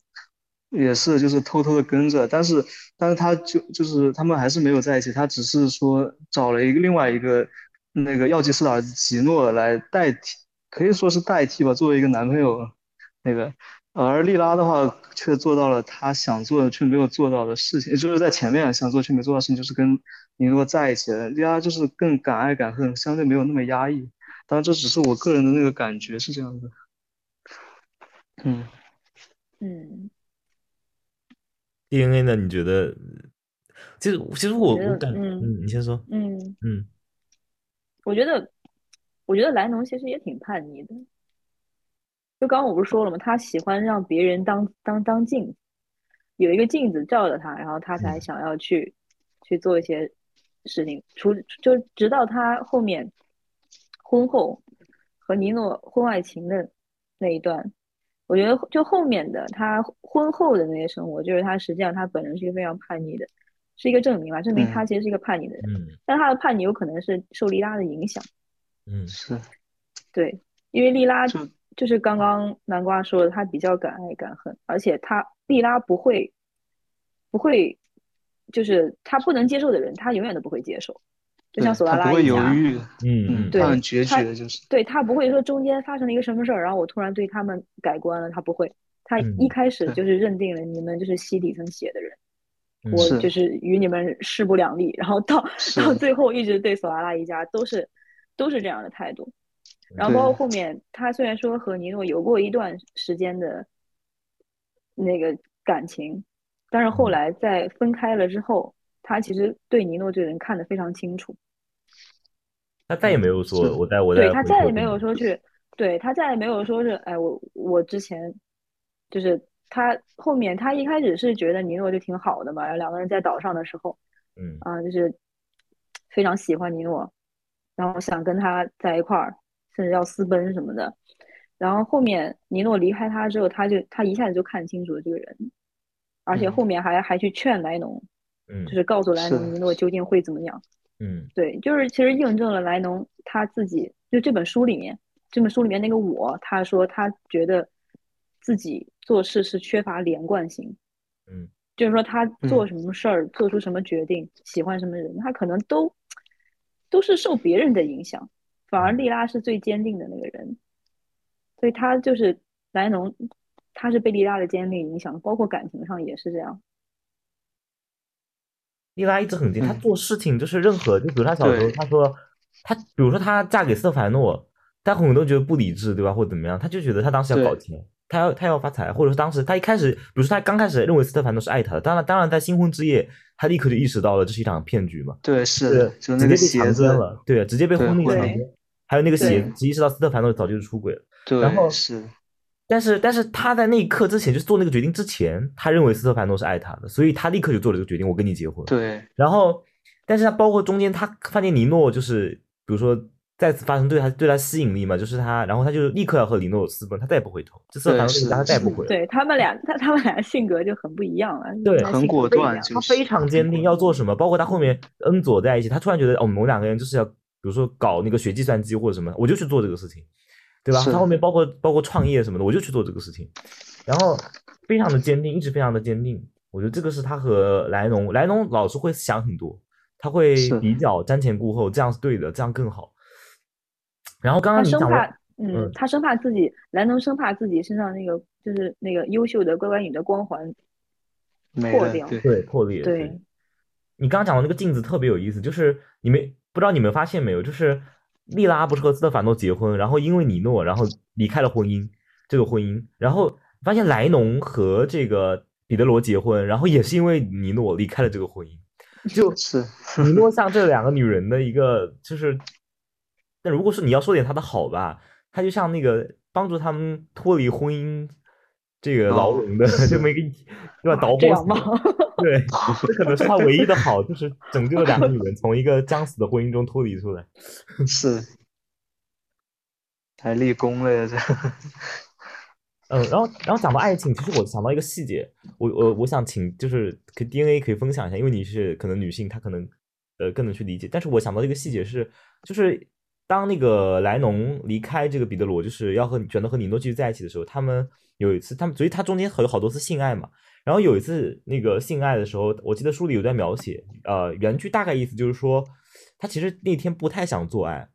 也是就是偷偷的跟着，但是但是他就就是他们还是没有在一起，他只是说找了一个另外一个那个药剂师的儿子吉诺来代替，可以说是代替吧，作为一个男朋友那个。而莉拉的话却做到了他想做的却没有做到的事情，就是在前面想做却没做到的事情，就是跟尼诺在一起了。莉拉就是更敢爱敢恨，相对没有那么压抑。当然，这只是我个人的那个感觉是这样的。嗯，嗯，DNA 呢？你觉得？其实，其实我我感，嗯嗯，你先说，嗯，嗯我觉得，我觉得莱农其实也挺叛逆的，就刚刚我不是说了吗？他喜欢让别人当当当镜子，有一个镜子照着他，然后他才嗯想要去、去做一些事情。除就直到他后面婚后和尼诺婚外情的那一段，我觉得就后面的他婚后的那些生活，就是他实际上他本人是一个非常叛逆的，是一个证明吧，证明他嗯。其实是一个叛逆的人。嗯。但他的叛逆有可能是受莉拉的影响，嗯。是，对，因为莉拉就就是刚刚南瓜说的，他比较敢爱敢恨，而且他莉拉不会不会，就是他不能接受的人，他永远都不会接受，就像索拉他不会犹拉一家，豫，嗯嗯，对他很决他绝，就是对他不会说中间发生了一个什么事儿，然后我突然对他们改观了，他不会，她嗯一开始就是认定了你们就是吸底层血的人，嗯我就是与你们势不两立，然后到 到最后一直对索拉拉一家都是都是这样的态度。然后包括后面，他虽然说和尼诺有过一段时间的那个感情，但是后嗯。来在分开了之后，他其实对尼诺这个人看得非常清楚。他再也没有说我在我在对他再也没有说去，对他再也没有说是，哎，我我之前就是他后面他一开始是觉得尼诺就挺好的嘛，然后两个人在岛上的时候，嗯啊、就是非常喜欢尼诺，然后想跟他在一块儿，甚至要私奔什么的。然后后面尼诺离开他之后，他就他一下子就看清楚了这个人，而且嗯后面还还去劝莱农，嗯。就是告诉莱农尼诺究竟会怎么样。嗯。对，就是其实印证了莱农他自己，就这本书里面，这本书里面那个我，他说他觉得自己做事是缺乏连贯性，嗯。就是说他做嗯。什么事儿，做出什么决定，喜欢什么人，他可能都都是受别人的影响，反而嗯。莉拉是最坚定的那个人，所以他就是莱农，他是被莉拉的坚定影响，包括感情上也是这样。莉拉一直很近，她嗯做事情就是任何，就比如她小时候，对。她说她，比如说她嫁给斯特凡诺，大家可能都觉得不理智，对吧？或者怎么样，她就觉得她当时要搞钱，她要她要发财，或者说当时她一开始，比如说她刚开始认为斯特凡诺是爱她的，当然当然在新婚之夜，她立刻就意识到了这是一场骗局嘛，对是，就直接被那个鞋强奸子，了，对，直接被对会婚内强奸，还有那个鞋对。子，意识到斯特凡诺早就是出轨了。对然后是，但是，但是他在那一刻之前，就是做那个决定之前，他认为斯特凡诺是爱他的，所以他立刻就做了这个决定，我跟你结婚。对然后，但是他包括中间，他发现尼诺就是，比如说再次发生对他对他吸引力嘛，就是他，然后他就立刻要和尼诺私奔，他再也不回头，这斯特凡诺他再也不回了。对他们俩，他他们俩性格就很不一样了，对很果断就是非常坚定要做什么，包括他后面恩佐在一起，他突然觉得，哦，我们两个人就是要，比如说搞那个学计算机或者什么，我就去做这个事情，对吧？他后面包括包括创业什么的，我就去做这个事情，然后非常的坚定，一直非常的坚定。我觉得这个是他和莱农，莱农老是会想很多，他会比较瞻前顾后，这样是对的，这样更好。然后刚刚你讲生怕，，嗯嗯，他生怕自己莱农生怕自己身上那个就是那个优秀的乖乖女的光环没了，破掉对对破裂，对你刚刚讲的那个镜子特别有意思，就是你们不知道你们发现没有，就是莉拉不是和斯特凡诺结婚，然后因为尼诺，然后离开了婚姻这个婚姻，然后发现莱农和这个彼得罗结婚，然后也是因为尼诺离开了这个婚姻，就是尼诺像这两个女人的一个就是，那如果是你要说点她的好吧，她就像那个帮助他们脱离婚姻这个牢笼的、哦这么一个对吧导火索。？对，这可能是他唯一的好，就是拯救了两个女人从一个将死的婚姻中脱离出来。是，还立功了呀这。嗯，然后然后讲到爱情，其实我想到一个细节，我我我想请就是可 DNA 可以分享一下，因为你是可能女性，她可能呃更能去理解。但是我想到一个细节是，就是当那个莱农离开这个彼得罗，就是要和选择和尼诺继续在一起的时候，他们有一次，他们所以他中间有好多次性爱嘛。然后有一次那个性爱的时候，我记得书里有段描写，呃，原句大概意思就是说，他其实那天不太想做爱，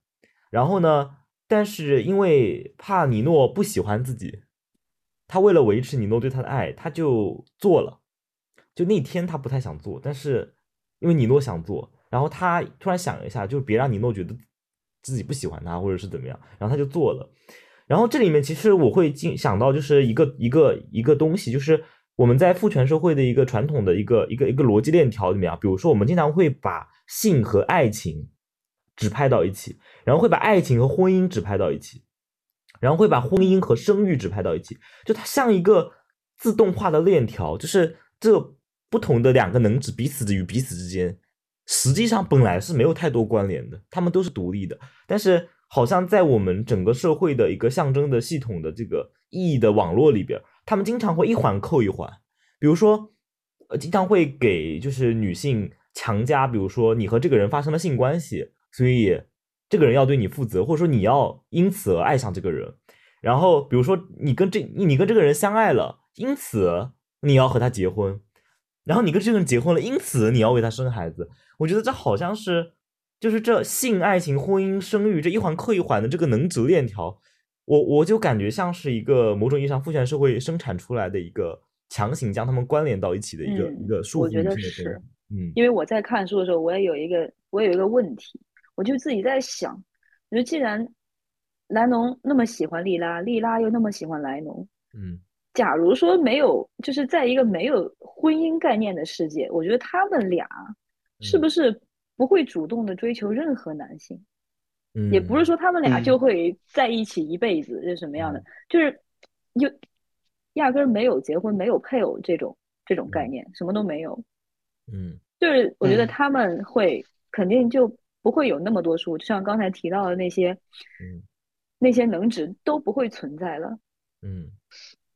然后呢，但是因为怕尼诺不喜欢自己，他为了维持尼诺对他的爱，他就做了。就那天他不太想做，但是因为尼诺想做，然后他突然想一下，就是别让尼诺觉得自己不喜欢他或者是怎么样，然后他就做了。然后这里面其实我会进想到就是一个一个一个东西，就是我们在父权社会的一个传统的一个一个一个逻辑链条里面啊，比如说我们经常会把性和爱情指派到一起，然后会把爱情和婚姻指派到一起。然后会把婚姻和生育指派到一起，就它像一个自动化的链条，就是这不同的两个能指彼此与彼此之间，实际上本来是没有太多关联的，他们都是独立的，但是好像在我们整个社会的一个象征的系统的这个意义的网络里边，他们经常会一环扣一环，比如说，呃，经常会给就是女性强加，比如说你和这个人发生了性关系，所以。这个人要对你负责，或者说你要因此而爱上这个人。然后，比如说你跟这你跟这个人相爱了，因此你要和他结婚。然后你跟这个人结婚了，因此你要为他生孩子。我觉得这好像是，就是这性、爱情、婚姻、生育这一环扣一环的这个能指链条，我我就感觉像是一个某种意义上父权社会生产出来的一个强行将他们关联到一起的一个一个束缚。我觉得是，嗯，因为我在看书的时候，我也有一个我有一个问题。我就自己在想，我说既然莱农那么喜欢莉拉，莉拉又那么喜欢莱农，嗯，假如说没有，就是在一个没有婚姻概念的世界，我觉得他们俩是不是不会主动的追求任何男性？嗯，也不是说他们俩就会在一起一辈子是什么样的，就是就压根儿没有结婚、没有配偶这种这种概念，什么都没有。嗯，就是我觉得他们会肯定就。不会有那么多书，就像刚才提到的那些，嗯，那些能值都不会存在了。嗯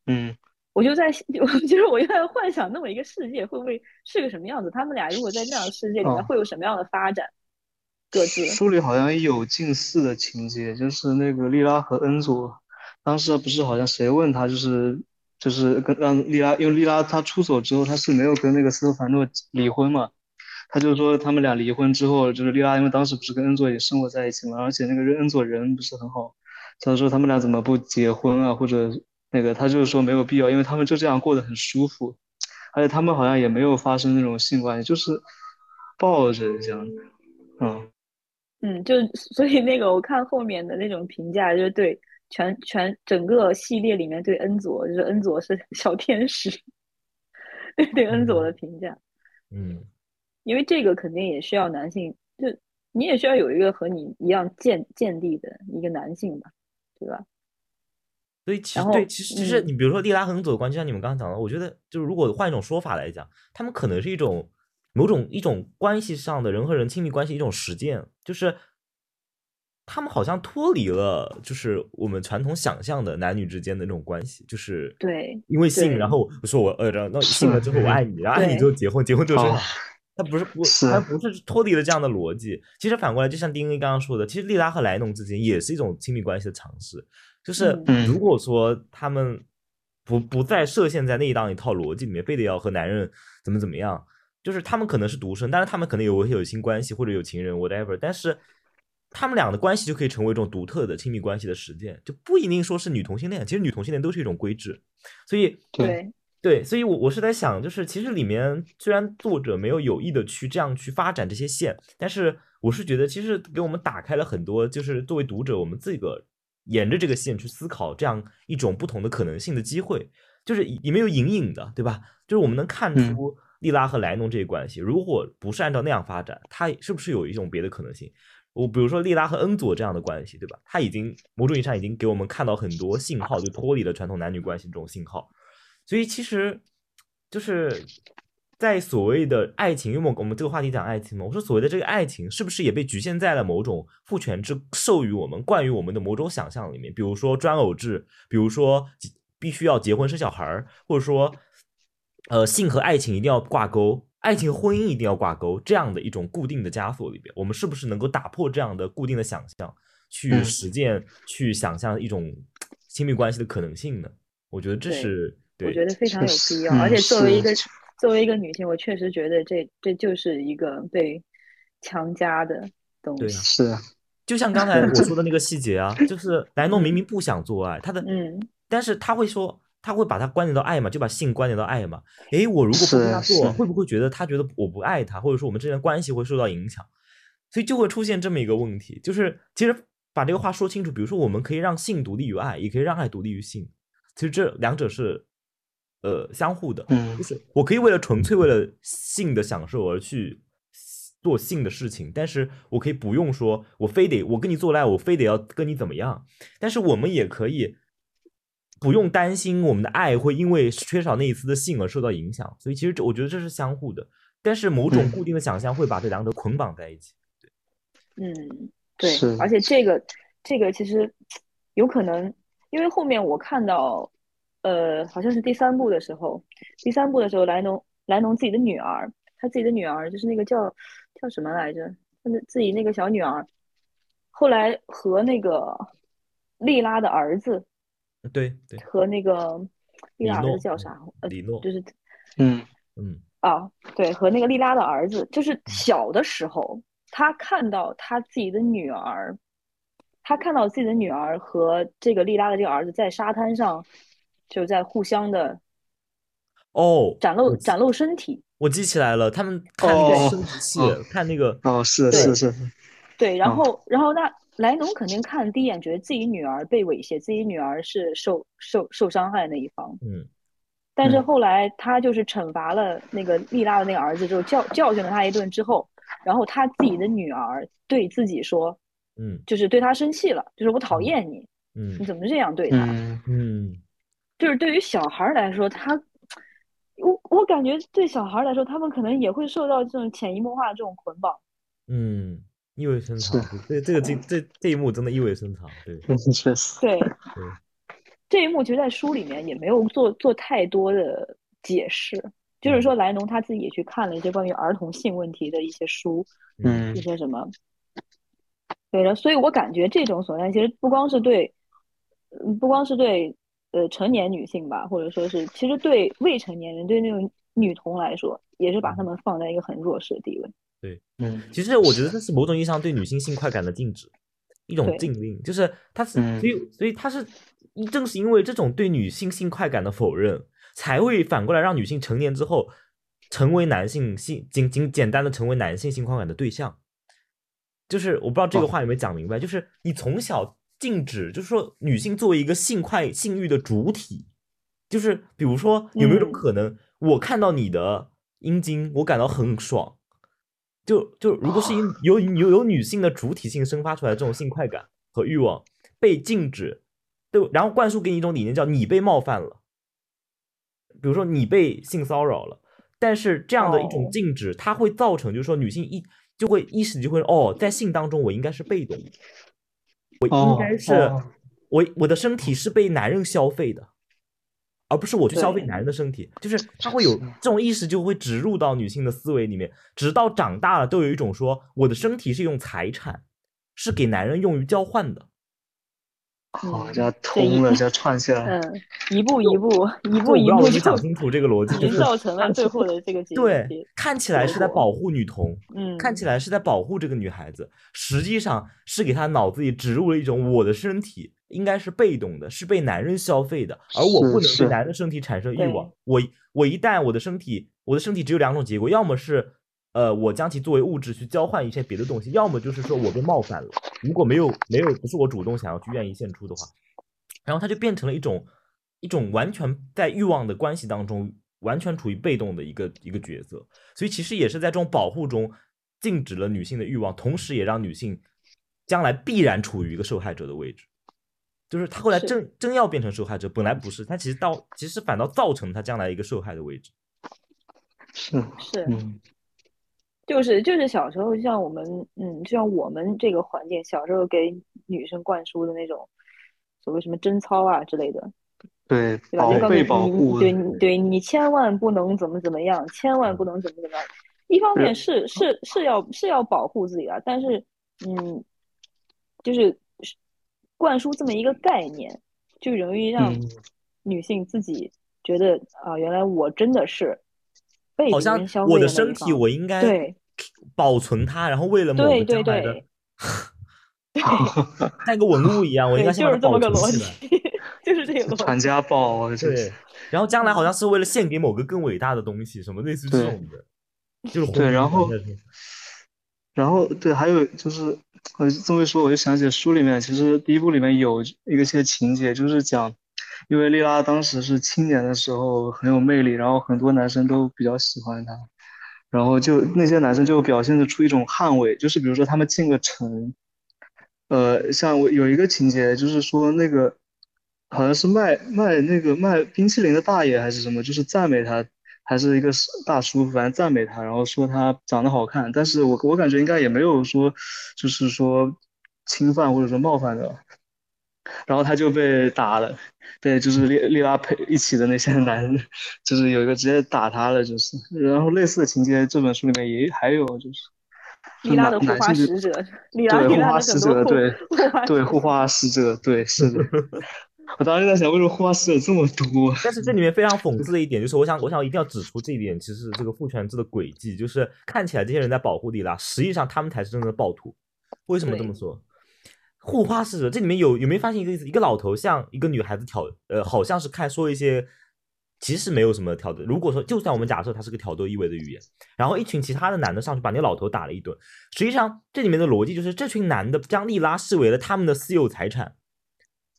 嗯，我就在，就是我就在幻想那么一个世界会不会是个什么样子？他们俩如果在这样的世界里面会有什么样的发展？各自书里好像有近似的情节，就是那个莉拉和恩佐，当时不是好像谁问他，就是就是跟让莉拉，因为莉拉她出走之后，她是没有跟那个斯托凡诺离婚嘛。他就说他们俩离婚之后，就是莉拉，因为当时不是跟恩佐也生活在一起嘛，而且那个恩佐人不是很好，他说他们俩怎么不结婚啊？或者那个他就是说没有必要，因为他们就这样过得很舒服，而且他们好像也没有发生那种性关系，就是抱着这样，嗯嗯，就 所以那个我看后面的那种评价，就是对全全整个系列里面对恩佐，就是恩佐是 小天使，对对恩佐的评价，嗯。因为这个肯定也需要男性，就你也需要有一个和你一样见见地的一个男性吧，对吧？所以其实对，其实其实你比如说利拉和恩佐的关系，像你们刚刚讲的，我觉得就是如果换一种说法来讲，他们可能是一种某种一种关系上的人和人亲密关系一种实践，就是他们好像脱离了就是我们传统想象的男女之间的那种关系，就是对，因为性，然后我说我呃，然后性了之后我爱你，然后爱你之后结婚，结婚之后生孩子。他不是不，他不是脱离了这样的逻辑。其实反过来，就像丁丁刚刚说的，其实利拉和莱农之间也是一种亲密关系的尝试。就是如果说他们不不再设限在那一档一套逻辑里面，非得要和男人怎么怎么样，就是他们可能是独生，但是他们可能有有性关系或者有情人 whatever，但是他们俩的关系就可以成为一种独特的亲密关系的实践，就不一定说是女同性恋。其实女同性恋都是一种规制，所以对。对，所以，我我是在想，就是其实里面虽然作者没有有意的去这样去发展这些线，但是我是觉得，其实给我们打开了很多，就是作为读者，我们这个沿着这个线去思考这样一种不同的可能性的机会，就是里面有隐隐的，对吧？就是我们能看出利拉和莱农这一关系，如果不是按照那样发展，它是不是有一种别的可能性？我比如说利拉和恩佐这样的关系，对吧？他已经某种意义上已经给我们看到很多信号，就脱离了传统男女关系这种信号。所以其实，就是在所谓的爱情，因为我我们这个话题讲爱情嘛，我说所谓的这个爱情，是不是也被局限在了某种父权制授予我们、惯于我们的某种想象里面？比如说专偶制，比如说必须要结婚生小孩儿，或者说，呃，性和爱情一定要挂钩，爱情和婚姻一定要挂钩，这样的一种固定的枷锁里边，我们是不是能够打破这样的固定的想象，去实践、去想象一种亲密关系的可能性呢？我觉得这是。我觉得非常有必要，而且作为一个作为一个女性，我确实觉得这这就是一个被强加的东西。是啊，就像刚才我说的那个细节啊，就是莱诺明明不想做爱，他的嗯，但是他会说他会把它关联到爱嘛，就把性关联到爱嘛。诶，我如果不跟他做，会不会觉得他觉得我不爱他，或者说我们之间的关系会受到影响？所以就会出现这么一个问题，就是其实把这个话说清楚，比如说我们可以让性独立于爱，也可以让爱独立于性，其实这两者是。呃，相互的，嗯，就是我可以为了纯粹为了性的享受而去做性的事情，但是我可以不用说，我非得我跟你做爱，我非得要跟你怎么样，但是我们也可以不用担心我们的爱会因为缺少那一次的性而受到影响，所以其实这我觉得这是相互的，但是某种嗯固定的想象会把这两者捆绑在一起。嗯，对是，而且这个这个其实有可能，因为后面我看到，呃，好像是第三部的时候，第三部的时候，莱农莱农自己的女儿，他自己的女儿就是那个叫叫什么来着？他的自己那个小女儿，后来和那个莉拉的儿子对对，和那个利拉儿李诺子叫啥？呃，李诺，就是嗯嗯啊，对，和那个利拉的儿子，就是小的时候，他看到他自己的女儿，他看到自己的女儿和这个利拉的这个儿子在沙滩上，就在互相的哦，展露展露身体。我记起来了，他们看那个哦生殖器，哦看那个哦，是是是，对，然哦后然后那莱农肯定看第一眼觉得自己女儿被猥亵，自己女儿是受受受伤害的那一方。嗯但是嗯后来他就是惩罚了那个丽拉的那个儿子之后，教教训了他一顿之后，然后他自己的女儿对自己说，嗯就是对他生气了，就是我讨厌你，嗯你嗯怎么这样对他？嗯嗯就是对于小孩来说，他，我我感觉对小孩来说，他们可能也会受到这种潜移默化的这种捆绑。嗯，意味深长对。这这个这这这一幕真的意味深长。对嗯 确实，对，对，这一幕其实，在书里面也没有做做太多的解释，就是说莱农他自己也去看了一些关于儿童性问题的一些书，嗯一些什么。对的，所以我感觉这种锁链其实不光是对，嗯，不光是对呃成年女性吧，或者说是其实对未成年人，对那种女童来说，也是把她们放在一个很弱势的地位。嗯其实我觉得这是某种意义上对女性性快感的禁止，一种禁令，就是它是，嗯。所以所以它是，正是因为这种对女性性快感的否认，才会反过来让女性成年之后成为男性性仅仅简单的成为男性性快感的对象。就是我不知道这个哦。话有没有讲明白，就是你从小禁止，就是说女性作为一个性快性欲的主体，就是比如说有没有种嗯。可能，我看到你的阴茎，我感到很爽。就就如果是因由由由女性的主体性生发出来的这种性快感和欲望被禁止，对，然后灌输给你一种理念叫你被冒犯了，比如说你被性骚扰了，但是这样的一种哦。禁止，它会造成就是说女性一就会意识就会哦，在性当中我应该是被动的，我应哦该是、哦。我我的身体是被男人消费的。而不是我去消费男人的身体，就是他会有这种意识，就会植入到女性的思维里面，直到长大了都有一种说我的身体是一种财产，是给男人用于交换的。好，嗯这样通了，这样串起来，嗯，一步一步，一步一步就讲清楚这个逻辑，就是造成了最后的这个结 对，看起来是在保护女童，嗯，看起来是在保护这个女孩子，实际上是给她脑子里植入了一种我的身体应该是被动的，是被男人消费的，而我不能对男人的身体产生欲望。我我一旦我的身体，我的身体只有两种结果，要么是呃我将其作为物质去交换一些别的东西，要么就是说我被冒犯了。如果没有没有不是我主动想要去愿意献出的话，然后它就变成了一种一种完全在欲望的关系当中完全处于被动的一个一个角色，所以其实也是在这种保护中禁止了女性的欲望，同时也让女性将来必然处于一个受害者的位置。就是她后来真真要变成受害者，本来不是，她其实到其实反倒造成她将来一个受害的位置。是，是，嗯就是就是小时候像我们，嗯，就像我们这个环境，小时候给女生灌输的那种所谓什么贞操啊之类的，对，对吧？被保护，对你对你千万不能怎么怎么样，千万不能怎么怎么样。一方面是是是要是要保护自己的，但是嗯，就是灌输这么一个概念，就容易让嗯女性自己觉得啊，原来我真的是被好像我的身体我应该保存它，然后为了某对对个将来的对。像一个文物一样，我应，该先就是这把它保么个逻存起来。辑，就是这个逻辑。传家宝啊，这对是，然后将来好像是为了献给某个更伟大的东西，什么类似于这种的，就是 对然后然后对，还有就是，呃，这么一说，我就想起书里面，其实第一部里面有一个些情节，就是讲，因为莉拉当时是青年的时候很有魅力，然后很多男生都比较喜欢她，然后就那些男生就表现得出一种捍卫，就是比如说他们进个城，呃，像我有一个情节就是说那个好像是卖卖那个卖冰淇淋的大爷还是什么，就是赞美他，还是一个大叔，反正赞美他，然后说他长得好看，但是我我感觉应该也没有说就是说侵犯或者说冒犯的。然后他就被打了，对，就是利利拉陪一起的那些男人，就是有一个直接打他了，就是，然后类似的情节这本书里面也还有，就是利拉的护花使者，丽拉对护花使者，对对护花使者，对是的。我当时在想，为什么护花使者这么多？但是这里面非常讽刺的一点就是，我想我想一定要指出这一点，其实这个父权制的诡计，就是看起来这些人在保护利拉，实际上他们才是真正的暴徒。为什么这么说？护花使者，这里面有有没有发现一个意思？一个老头向一个女孩子挑，呃，好像是看说一些，其实没有什么挑的。如果说，就算我们假设它是个挑逗意味的语言，然后一群其他的男的上去把那个老头打了一顿，实际上这里面的逻辑就是这群男的将莉拉视为了他们的私有财产，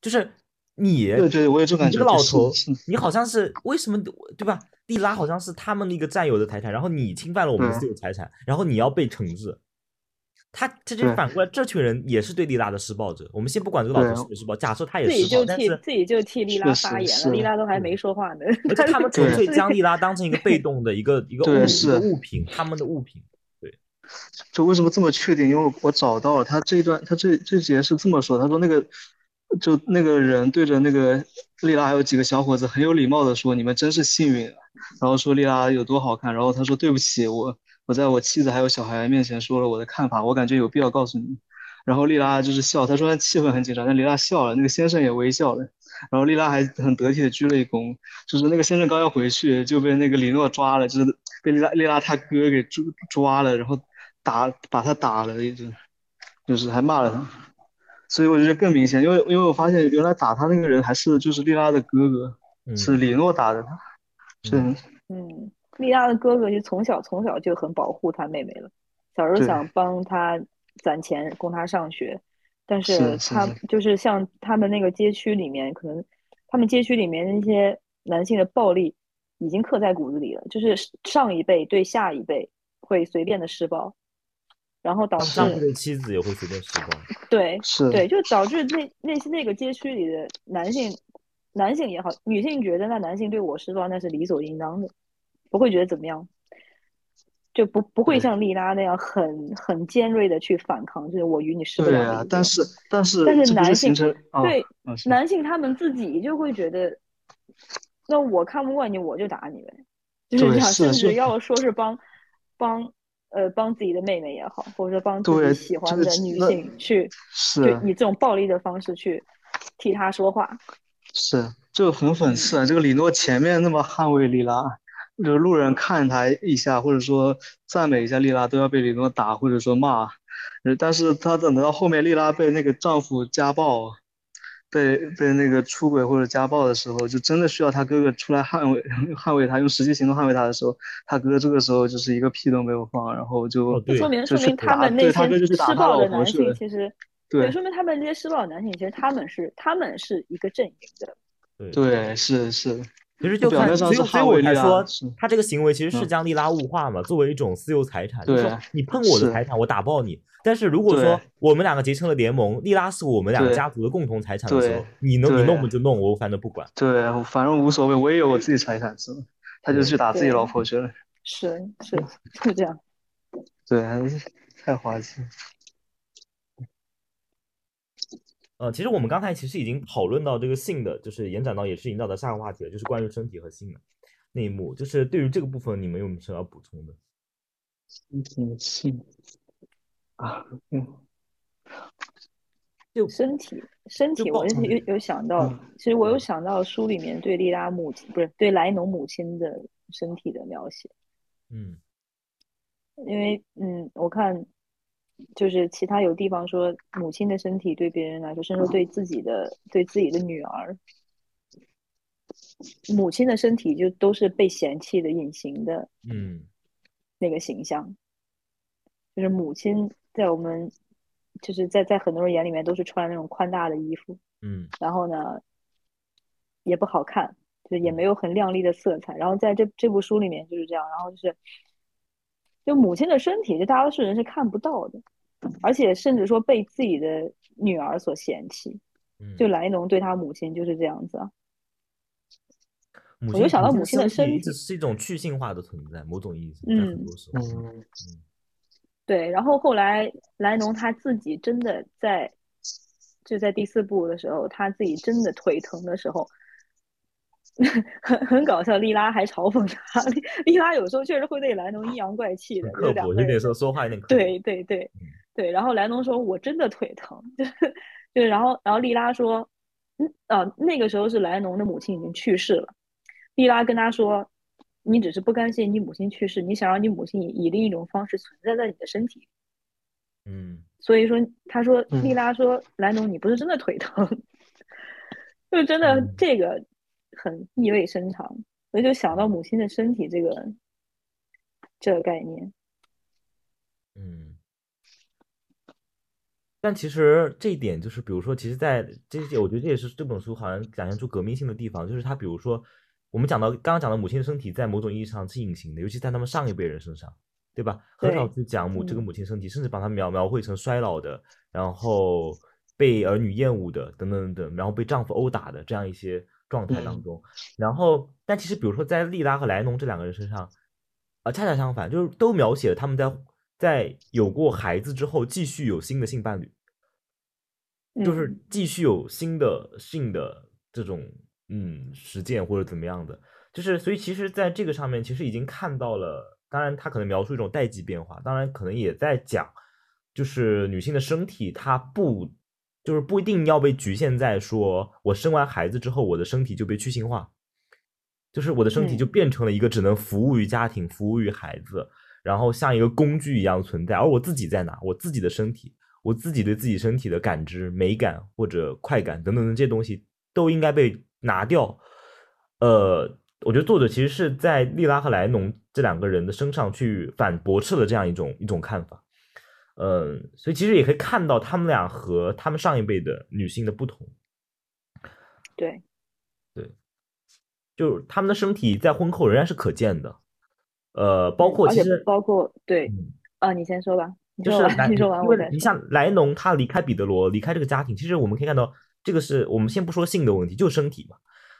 就是你，对对，我也这感觉。这个老头，你好像是为什么对吧？莉拉好像是他们的一个占有的财产，然后你侵犯了我们的私有财产，然后你要被惩治。他这就反过来，这群人也是对丽拉的施暴者。我们先不管这个老头是不是施暴，假设他也是，自己就替自己就替丽拉发言了，丽拉都还没说话呢。他们纯粹将丽拉当成一个被动的一个 一个物一个物品，他们的物品。对，就为什么这么确定？因为我找到了他这一段，他这这节是这么说：他说那个就那个人对着那个丽拉还有几个小伙子很有礼貌的说：“你们真是幸运。”然后说丽拉有多好看。然后他说：“对不起，我。”我在我妻子还有小孩面前说了我的看法，我感觉有必要告诉你。然后丽拉就是笑，她说气氛很紧张，但丽拉笑了，那个先生也微笑了。然后丽拉还很得体的鞠了一躬，就是那个先生刚要回去就被那个李诺抓了，就是被丽拉丽拉他哥给抓抓了，然后打把他打了一顿，就是还骂了他。所以我觉得更明显，因为因为我发现原来打他那个人还是就是丽拉的哥哥，是李诺打的他，是嗯。莉拉的哥哥就从小从小就很保护他妹妹了，小时候想帮他攒钱供他上学，但是他就是像他们那个街区里面，可能他们街区里面那些男性的暴力已经刻在骨子里了，就是上一辈对下一辈会随便的施暴，然后导致上一妻子也会随便施暴，对，是，对，就导致那那些那个街区里的男性，男性也好，女性觉得那男性对我施暴那是理所应当的。不会觉得怎么样，就不不会像莉拉那样很很尖锐的去反抗，就是我与你势不两立。对啊，但是但是但是男性对男性他们自己就会觉得，那我看不惯你，我就打你呗，就是这样，甚至要说是帮帮呃帮自己的妹妹也好，或者说帮自己喜欢的女性去是以这种暴力的方式去替他说话，是就很讽刺啊！这个李诺前面那么捍卫莉拉。就是路人看他一下，或者说赞美一下丽拉，都要被李诺打，或者说骂。呃，但是他等到后面丽拉被那个丈夫家暴，被被那个出轨或者家暴的时候，就真的需要他哥哥出来捍卫捍卫他，用实际行动捍卫他的时候，他哥这个时候就是一个屁都没有放，然后就说明说明他们那些施暴的男性其实对，说明他们这些施暴的男性其实他们是他们是一个阵营的，对，是是。其实就看，所以所以我才说，他这个行为其实是将利拉物化嘛，作为一种私有财产。就是说你碰我的财产，我打爆你。但是如果说我们两个结成了联盟，利拉是我们两个家族的共同财产的时候，你能你弄不就弄，我反正不管。对，反正无所谓，我也有我自己财产，是他就去打自己老婆去了。是是是这样。对，太滑稽。呃，其实我们刚才其实已经讨论到这个性的，就是延展到也是引导到下个话题了，就是关于身体和性的那一幕。就是对于这个部分，你们有没有什么要补充的？身体性啊，嗯，就身体身体，我有有想到，其实我有想到书里面对莉拉母亲不是对莱农母亲的身体的描写，嗯，因为嗯，我看。就是其他有地方说，母亲的身体对别人来说，甚至对自己的对自己的女儿，母亲的身体就都是被嫌弃的、隐形的，嗯，那个形象，就是母亲在我们，就是在在很多人眼里面都是穿那种宽大的衣服，嗯，然后呢，也不好看，就是也没有很亮丽的色彩，然后在这这部书里面就是这样，然后就是就母亲的身体，就大多数人是看不到的，而且甚至说被自己的女儿所嫌弃。嗯就莱农对他母亲就是这样子啊。我就想到母母亲的身体是一种去性化的存在，某种意义上，在很嗯多时候，嗯对，然后后来莱农他自己真的在，就在第四部的时候，他自己真的腿疼的时候，很很搞笑。莉拉还嘲讽他，莉莉拉有时候确实会对莱农阴阳怪气的，很刻薄，就两个人就那时候说话有点刻薄。对对对嗯对，然后莱农说：“我真的腿疼。”就是对，然后然后莉拉说：“嗯啊，那个时候是莱农的母亲已经去世了。”莉拉跟他说：“你只是不甘心你母亲去世，你想让你母亲以以另一种方式存在在你的身体。嗯所以说，他说嗯莉拉说：‘莱农，你不是真的腿疼。’就真的嗯这个很意味深长，我就想到母亲的身体这个这个概念。嗯。但其实这一点就是，比如说，其实，在这些，我觉得这也是这本书好像展现出革命性的地方，就是它，比如说，我们讲到刚刚讲的母亲的身体，在某种意义上是隐形的，尤其在他们上一辈人身上，对吧？很少去讲母这个嗯母亲身体，甚至把它描描绘成衰老的，然后被儿女厌恶的，等等等等，然后被丈夫殴打的这样一些状态当嗯。中。然后，但其实比如说在利拉和莱农这两个人身上，啊，恰恰相反，就是都描写了他们在在有过孩子之后继续有新的性伴侣，就是嗯。继续有新的性的这种嗯实践或者怎么样的，就是所以其实在这个上面其实已经看到了，当然他可能描述一种代际变化，当然可能也在讲，就是女性的身体它不就是不一定要被局限在说我生完孩子之后我的身体就被去性化，就是我的身体就嗯变成了一个只能服务于家庭、服务于孩子，然后像一个工具一样存在。而我自己在哪？我自己的身体，我自己对自己身体的感知、美感或者快感等等的这些东西，都应该被拿掉。呃，我觉得作者其实是在利拉和莱农这两个人的身上去反驳斥了这样一种一种看法。嗯，所以其实也可以看到他们俩和他们上一辈的女性的不同。对，对就是他们的身体在婚后仍然是可见的，呃，包括其实包括对嗯。啊，你先说吧，你就是莱，说完，你像莱农他离开彼得罗，离开这个家庭，其实我们可以看到，这个是我们先不说性的问题，就是身体嘛，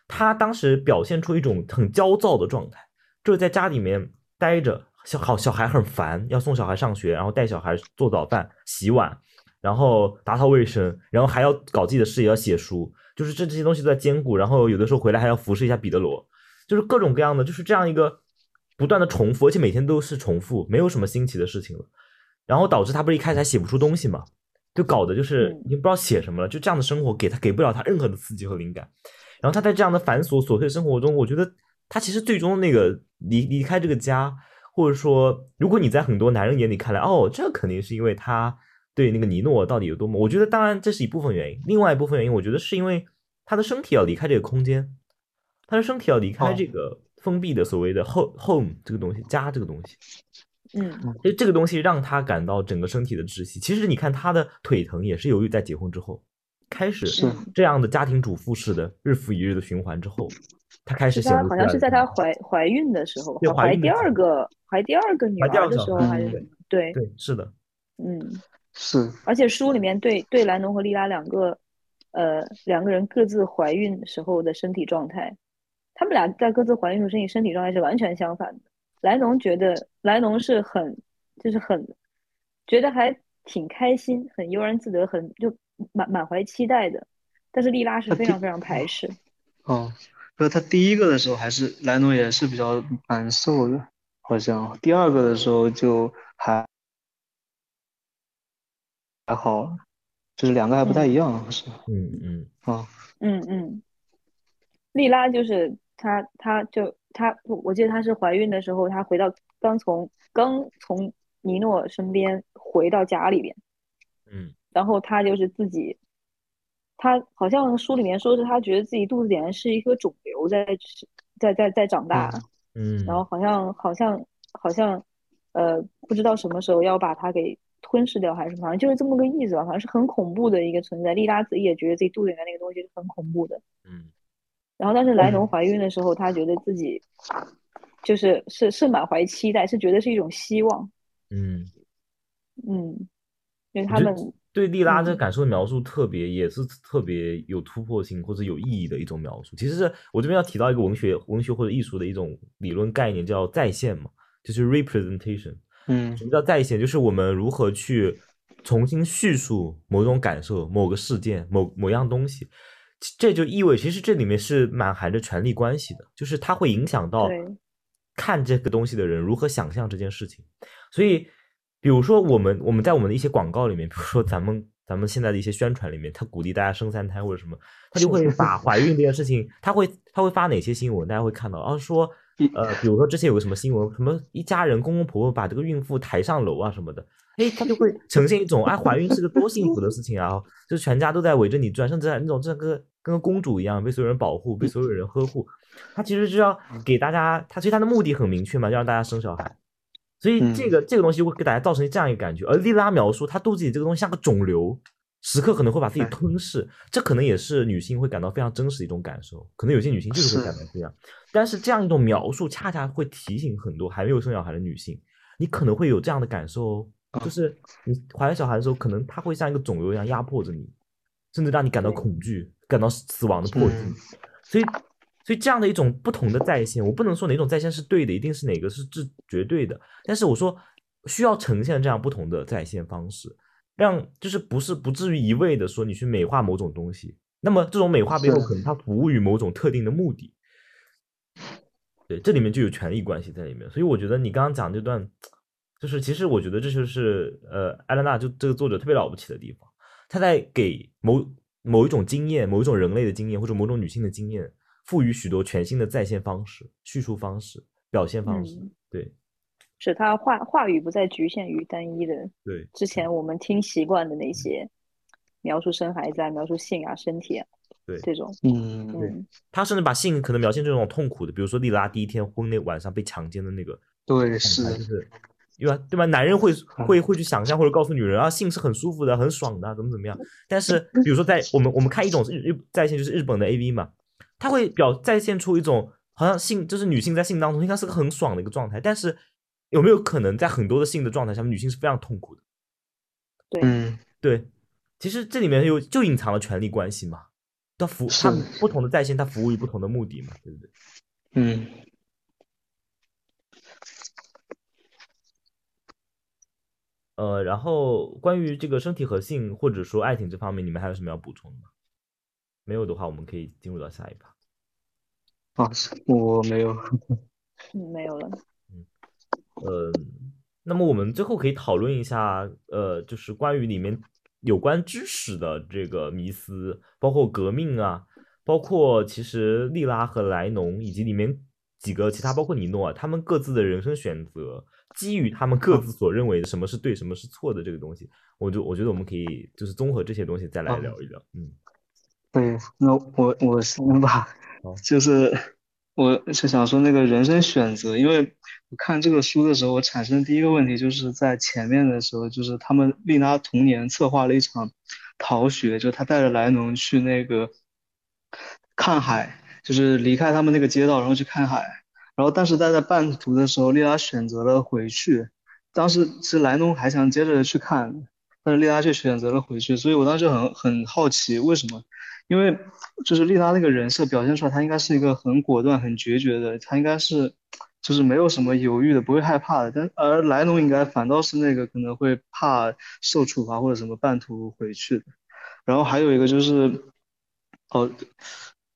他当时表现出一种很焦躁的状态，就是在家里面待着，小好小孩很烦，要送小孩上学，然后带小孩做早饭、洗碗，然后打扫卫生，然后还要搞自己的事业，要写书，就是这这些东西都在兼顾，然后有的时候回来还要服侍一下彼得罗，就是各种各样的，就是这样一个不断的重复，而且每天都是重复，没有什么新奇的事情了。然后导致他不是一开始还写不出东西嘛，就搞得就是嗯已经不知道写什么了，就这样的生活给他给不了他任何的刺激和灵感。然后他在这样的繁琐琐碎生活中，我觉得他其实最终那个离离开这个家，或者说如果你在很多男人眼里看来，哦，这肯定是因为他对那个尼诺到底有多么，我觉得当然这是一部分原因，另外一部分原因，我觉得是因为他的身体要离开这个空间，他的身体要离开哦这个封闭的所谓的 home home 这个东西，家这个东西。嗯所以这个东西让他感到整个身体的窒息。其实你看他的腿疼，也是由于在结婚之后开始这样的家庭主妇式的日复一日的循环之后，他开始是显露出来了她好像是在她怀怀孕的时候，怀怀第二个怀第二个女儿的时候还是？对，对，是的，嗯，是，而且书里面对对莱农和莉拉两个，呃，两个人各自怀孕时候的身体状态，他们俩在各自怀孕时候身体身体状态是完全相反的。莱农觉得莱农是很就是很觉得还挺开心，很悠然自得，很就满满怀期待的，但是莉拉是非常非常排斥。哦，不是他第一个的时候还是莱诺也是比较难受的，好像。第二个的时候就还还好，就是两个还不太一样，是嗯嗯。啊，嗯嗯，莉拉就是她，她就她，我记得她是怀孕的时候，她回到刚从刚从尼诺身边回到家里边，嗯。然后她就是自己，她好像书里面说是他觉得自己肚子里面是一颗肿瘤在在在在长大，嗯，然后好像好像好像呃不知道什么时候要把它给吞噬掉还是什么，反正就是这么个意思吧，反正是很恐怖的一个存在。利拉自己也觉得自己肚子里面那个东西是很恐怖的。嗯然后，但是莱农嗯怀孕的时候，她觉得自己就是是是满怀期待，是觉得是一种希望，嗯，嗯，因为他们对利拉这个感受的描述特别，也是特别有突破性或者有意义的一种描述。其实是我这边要提到一个文学、文学或者艺术的一种理论概念，叫再现嘛，就是 representation。嗯什么叫再现？就是我们如何去重新叙述某种感受、某个事件、某某样东西。这就意味，其实这里面是满含着权力关系的，就是它会影响到看这个东西的人如何想象这件事情。所以，比如说我们我们在我们的一些广告里面，比如说咱们咱们现在的一些宣传里面，他鼓励大家生三胎或者什么，他就会把怀孕这件事情，他会他会发哪些新闻，大家会看到，啊说 呃，比如说之前有个什么新闻，什么一家人公公婆婆把这个孕妇抬上楼啊什么的，哎，他就会 呈现一种哎，怀孕是个多幸福的事情啊，就是全家都在围着你转，甚至那种这个跟个公主一样被所有人保护，被所有人呵护。他其实是要给大家，他其实他的目的很明确嘛，就让大家生小孩。所以这个、这个东西会给大家造成这样一个感觉，而莉拉描述她肚子里这个东西像个肿瘤，时刻可能会把自己吞噬，这可能也是女性会感到非常真实的一种感受。可能有些女性就是会感到这样，但是这样一种描述恰恰会提醒很多还没有生小孩的女性，你可能会有这样的感受哦，就是你怀了小孩的时候，可能它会像一个肿瘤一样压迫着你，甚至让你感到恐惧，感到死亡的迫近。所以，所以这样的一种不同的在线，我不能说哪种在线是对的，一定是哪个是至绝对的。但是我说需要呈现这样不同的在线方式，让就是不是不至于一味的说你去美化某种东西，那么这种美化背后可能它服务于某种特定的目的。对，这里面就有权力关系在里面。所以我觉得你刚刚讲这段，就是其实我觉得这就是呃艾兰娜就这个作者特别了不起的地方，他在给某某一种经验、某一种人类的经验或者某种女性的经验，赋予许多全新的再现方式、叙述方式、表现方式。嗯对使它话话语不再局限于单一的对，之前我们听习惯的那些描述生孩子啊、描述性啊、身体啊对这种，嗯嗯，他甚至把性可能描现这种痛苦的，比如说莉拉第一天婚那晚上被强奸的那个对，状是，就是对吧？对吧？男人会会会去想象或者告诉女人啊，性是很舒服的、很爽的、啊，怎么怎么样。但是比如说在我们我们看一种日日在线就是日本的 A V 嘛，它会表再现出一种好像性就是女性在性当中应该是个很爽的一个状态，但是有没有可能在很多的性的状态下面，女性是非常痛苦的？嗯对，其实这里面有就隐藏了权力关系嘛，它服是它不同的在线，它服务于不同的目的嘛，对不对？嗯。呃，然后关于这个身体和性或者说爱情这方面，你们还有什么要补充的吗？没有的话，我们可以进入到下一趴。啊，我没有。嗯，没有了。嗯呃，那么我们最后可以讨论一下，呃，就是关于里面有关知识的这个迷思，包括革命啊，包括其实利拉和莱农以及里面几个其他，包括尼诺啊，他们各自的人生选择，基于他们各自所认为的什么是对，什么是错的这个东西，我就我觉得我们可以就是综合这些东西再来聊一聊。嗯，对，那我我先吧好，就是我是想说那个人生选择，因为我看这个书的时候，我产生第一个问题就是在前面的时候，就是他们丽拉童年策划了一场逃学，就他带着莱农去那个看海，就是离开他们那个街道，然后去看海，然后但是在在半途的时候，丽拉选择了回去，当时其实莱农还想接着去看，但是丽拉却选择了回去，所以我当时很很好奇为什么。因为就是丽拉那个人设表现出来，她应该是一个很果断、很决绝的，她应该是就是没有什么犹豫的，不会害怕的。但而莱农应该反倒是那个可能会怕受处罚或者什么半途回去的。然后还有一个就是，哦，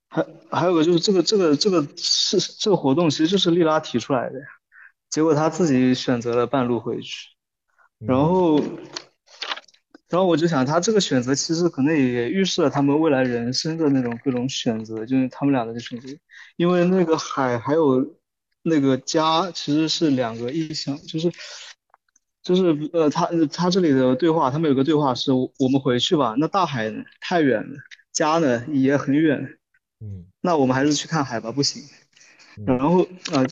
还还有个就是这个这个这个是这个活动其实就是丽拉提出来的，结果她自己选择了半路回去，然后。然后我就想，他这个选择其实可能也预示了他们未来人生的那种各种选择，就是他们俩的选择。因为那个海还有那个家其实是两个意象，就是就是呃，他他这里的对话，他们有个对话是我们回去吧，那大海呢太远了，家呢也很远，嗯，那我们还是去看海吧，不行。嗯然后呃。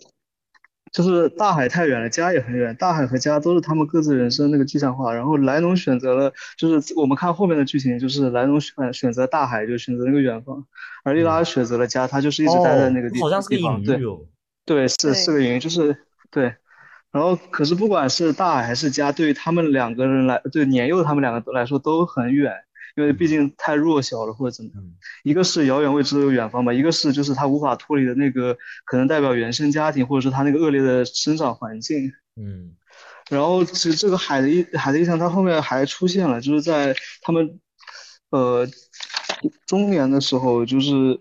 就是大海太远了，家也很远。大海和家都是他们各自人生那个具象化。然后莱农选择了，就是我们看后面的剧情，就是莱农选选择大海，就选择那个远方，而丽拉选择了家，她就是一直待在那个地哦、好像是个地方。对隐喻哦。对，是对是个隐喻，就是对。然后可是不管是大海还是家，对于他们两个人来，对年幼他们两个来说都很远，因为毕竟太弱小了或者怎么样。嗯一个是遥远未知的远方吧，一个是就是他无法脱离的那个可能代表原生家庭，或者是他那个恶劣的生长环境。嗯然后其实这个海的意海的意象，它后面还出现了，就是在他们呃中年的时候，就是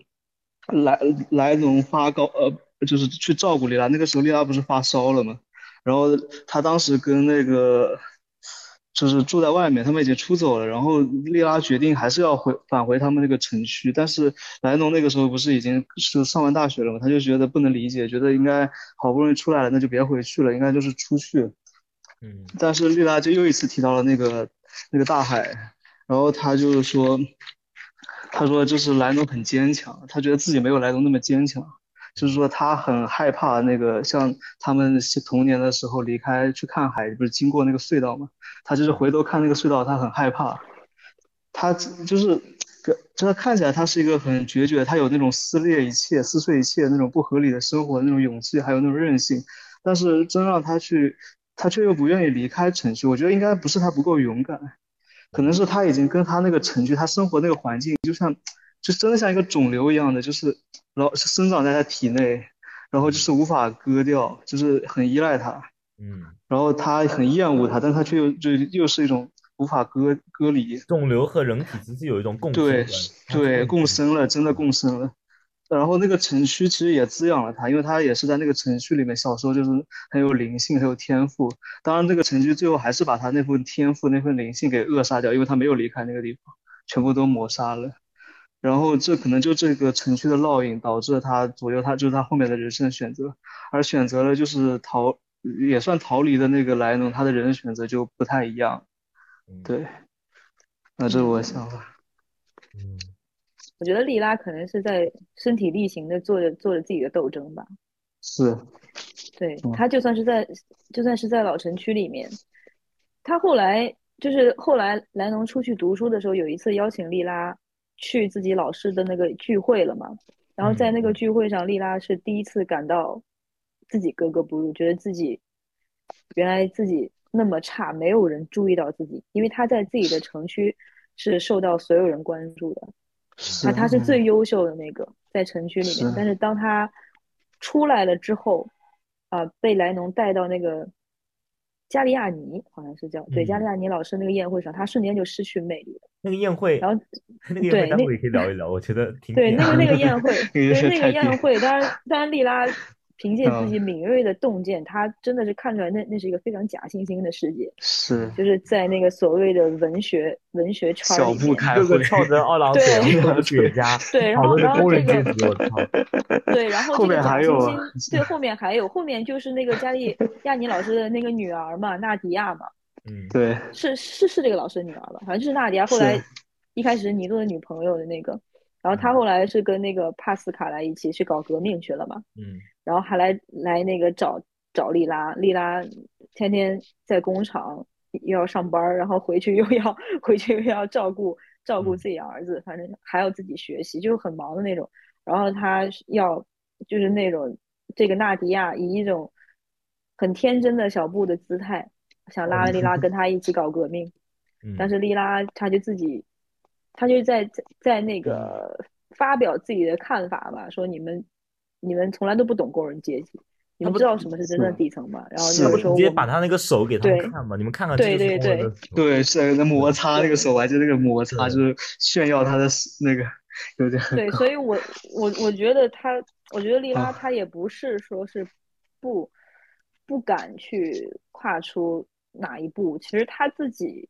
莱莱农发高呃，就是去照顾莉拉，那个时候莉拉不是发烧了吗，然后他当时跟那个就是住在外面，他们已经出走了，然后莉拉决定还是要回返回他们那个城区，但是莱农那个时候不是已经是上完大学了嘛，他就觉得不能理解，觉得应该好不容易出来了，那就别回去了，应该就是出去。嗯。但是莉拉就又一次提到了那个那个大海，然后他就是说，他说就是莱农很坚强，他觉得自己没有莱农那么坚强，就是说他很害怕那个像他们童年的时候离开去看海，不是经过那个隧道嘛，他就是回头看那个隧道，他很害怕，他就是。就他看起来，他是一个很决绝，他有那种撕裂一切、撕碎一切那种不合理的生活那种勇气，还有那种韧性。但是真让他去他却又不愿意离开城区，我觉得应该不是他不够勇敢，可能是他已经跟他那个城区，他生活那个环境，就像，就真的像一个肿瘤一样的，就是老是生长在他体内，然后就是无法割掉，就是很依赖他，嗯，然后他很厌恶他，但他却又就又是一种无法割割离，肿瘤和人体其实有一种共生对对，共生了，真的共生了。然后那个城区其实也滋养了他，因为他也是在那个城区里面，小时候就是很有灵性，很有天赋。当然，这个城区最后还是把他那份天赋、那份灵性给扼杀掉，因为他没有离开那个地方，全部都抹杀了。然后这可能就这个城区的烙印导致了他左右他就是他后面的人生选择，而选择了就是逃也算逃离的那个莱农，他的人生选择就不太一样。嗯对，那这是我的想法。嗯我觉得莉拉可能是在身体力行的做着做着自己的斗争吧。是，对，嗯他就算是在就算是在老城区里面，他后来就是后来莱农出去读书的时候，有一次邀请莉拉去自己老师的那个聚会了嘛。然后在那个聚会上，莉拉是第一次感到自己格格不入，觉得自己原来自己那么差，没有人注意到自己，因为他在自己的城区是受到所有人关注的。是，他他是。嗯最优秀的那个在城区里面，但是当他出来了之后，啊、被莱农带到那个加利亚尼，好像是叫对嗯加利亚尼老师那个宴会上，他瞬间就失去魅力了。那个宴会，然后那个宴会对那待会也可以聊一聊，我觉得挺对，那个那个 宴会，对那个宴会，当然当然，利拉凭借自嗯。己敏锐的洞见，他真的是看出来那那是一个非常假惺惺的世界，是。就是在那个所谓的文学文学圈小里面，步开会，各个翘着二郎对腿，然后科学家，对，然 后然后这个 对，然后后面这个假惺还有对，后面还有，后面就是那个加利亚尼老师的那个女儿嘛，纳迪亚嘛，嗯，对，是是是这个老师的女儿吧？反正就是纳迪亚，后来一开始是尼诺的女朋友的那个，然后他后来是跟那个帕斯卡莱一起去搞革命去了嘛，嗯然后还来来那个找找丽拉，丽拉天天在工厂又要上班，然后回去又要 回去又要照顾照顾嗯自己儿子，反正还要自己学习，就是很忙的那种。然后他要就是那种这个纳迪亚以一种很天真的小布的姿态，想拉丽拉跟 他一起搞革命，嗯，但是丽拉她就自己，她就在在在那个发表自己的看法吧，说你们你们从来都不懂工人阶级，你们不知道什么是真正底层吗？然后是就他不直接把他那个手给他们看嘛？你们看看，对对工人的手，对，是那摩擦那个手，我还记得那个摩擦，就是炫耀他的那个有点对，所以我我我觉得他，我觉得莉拉啊她也不是说是不不敢去跨出哪一步，其实他自己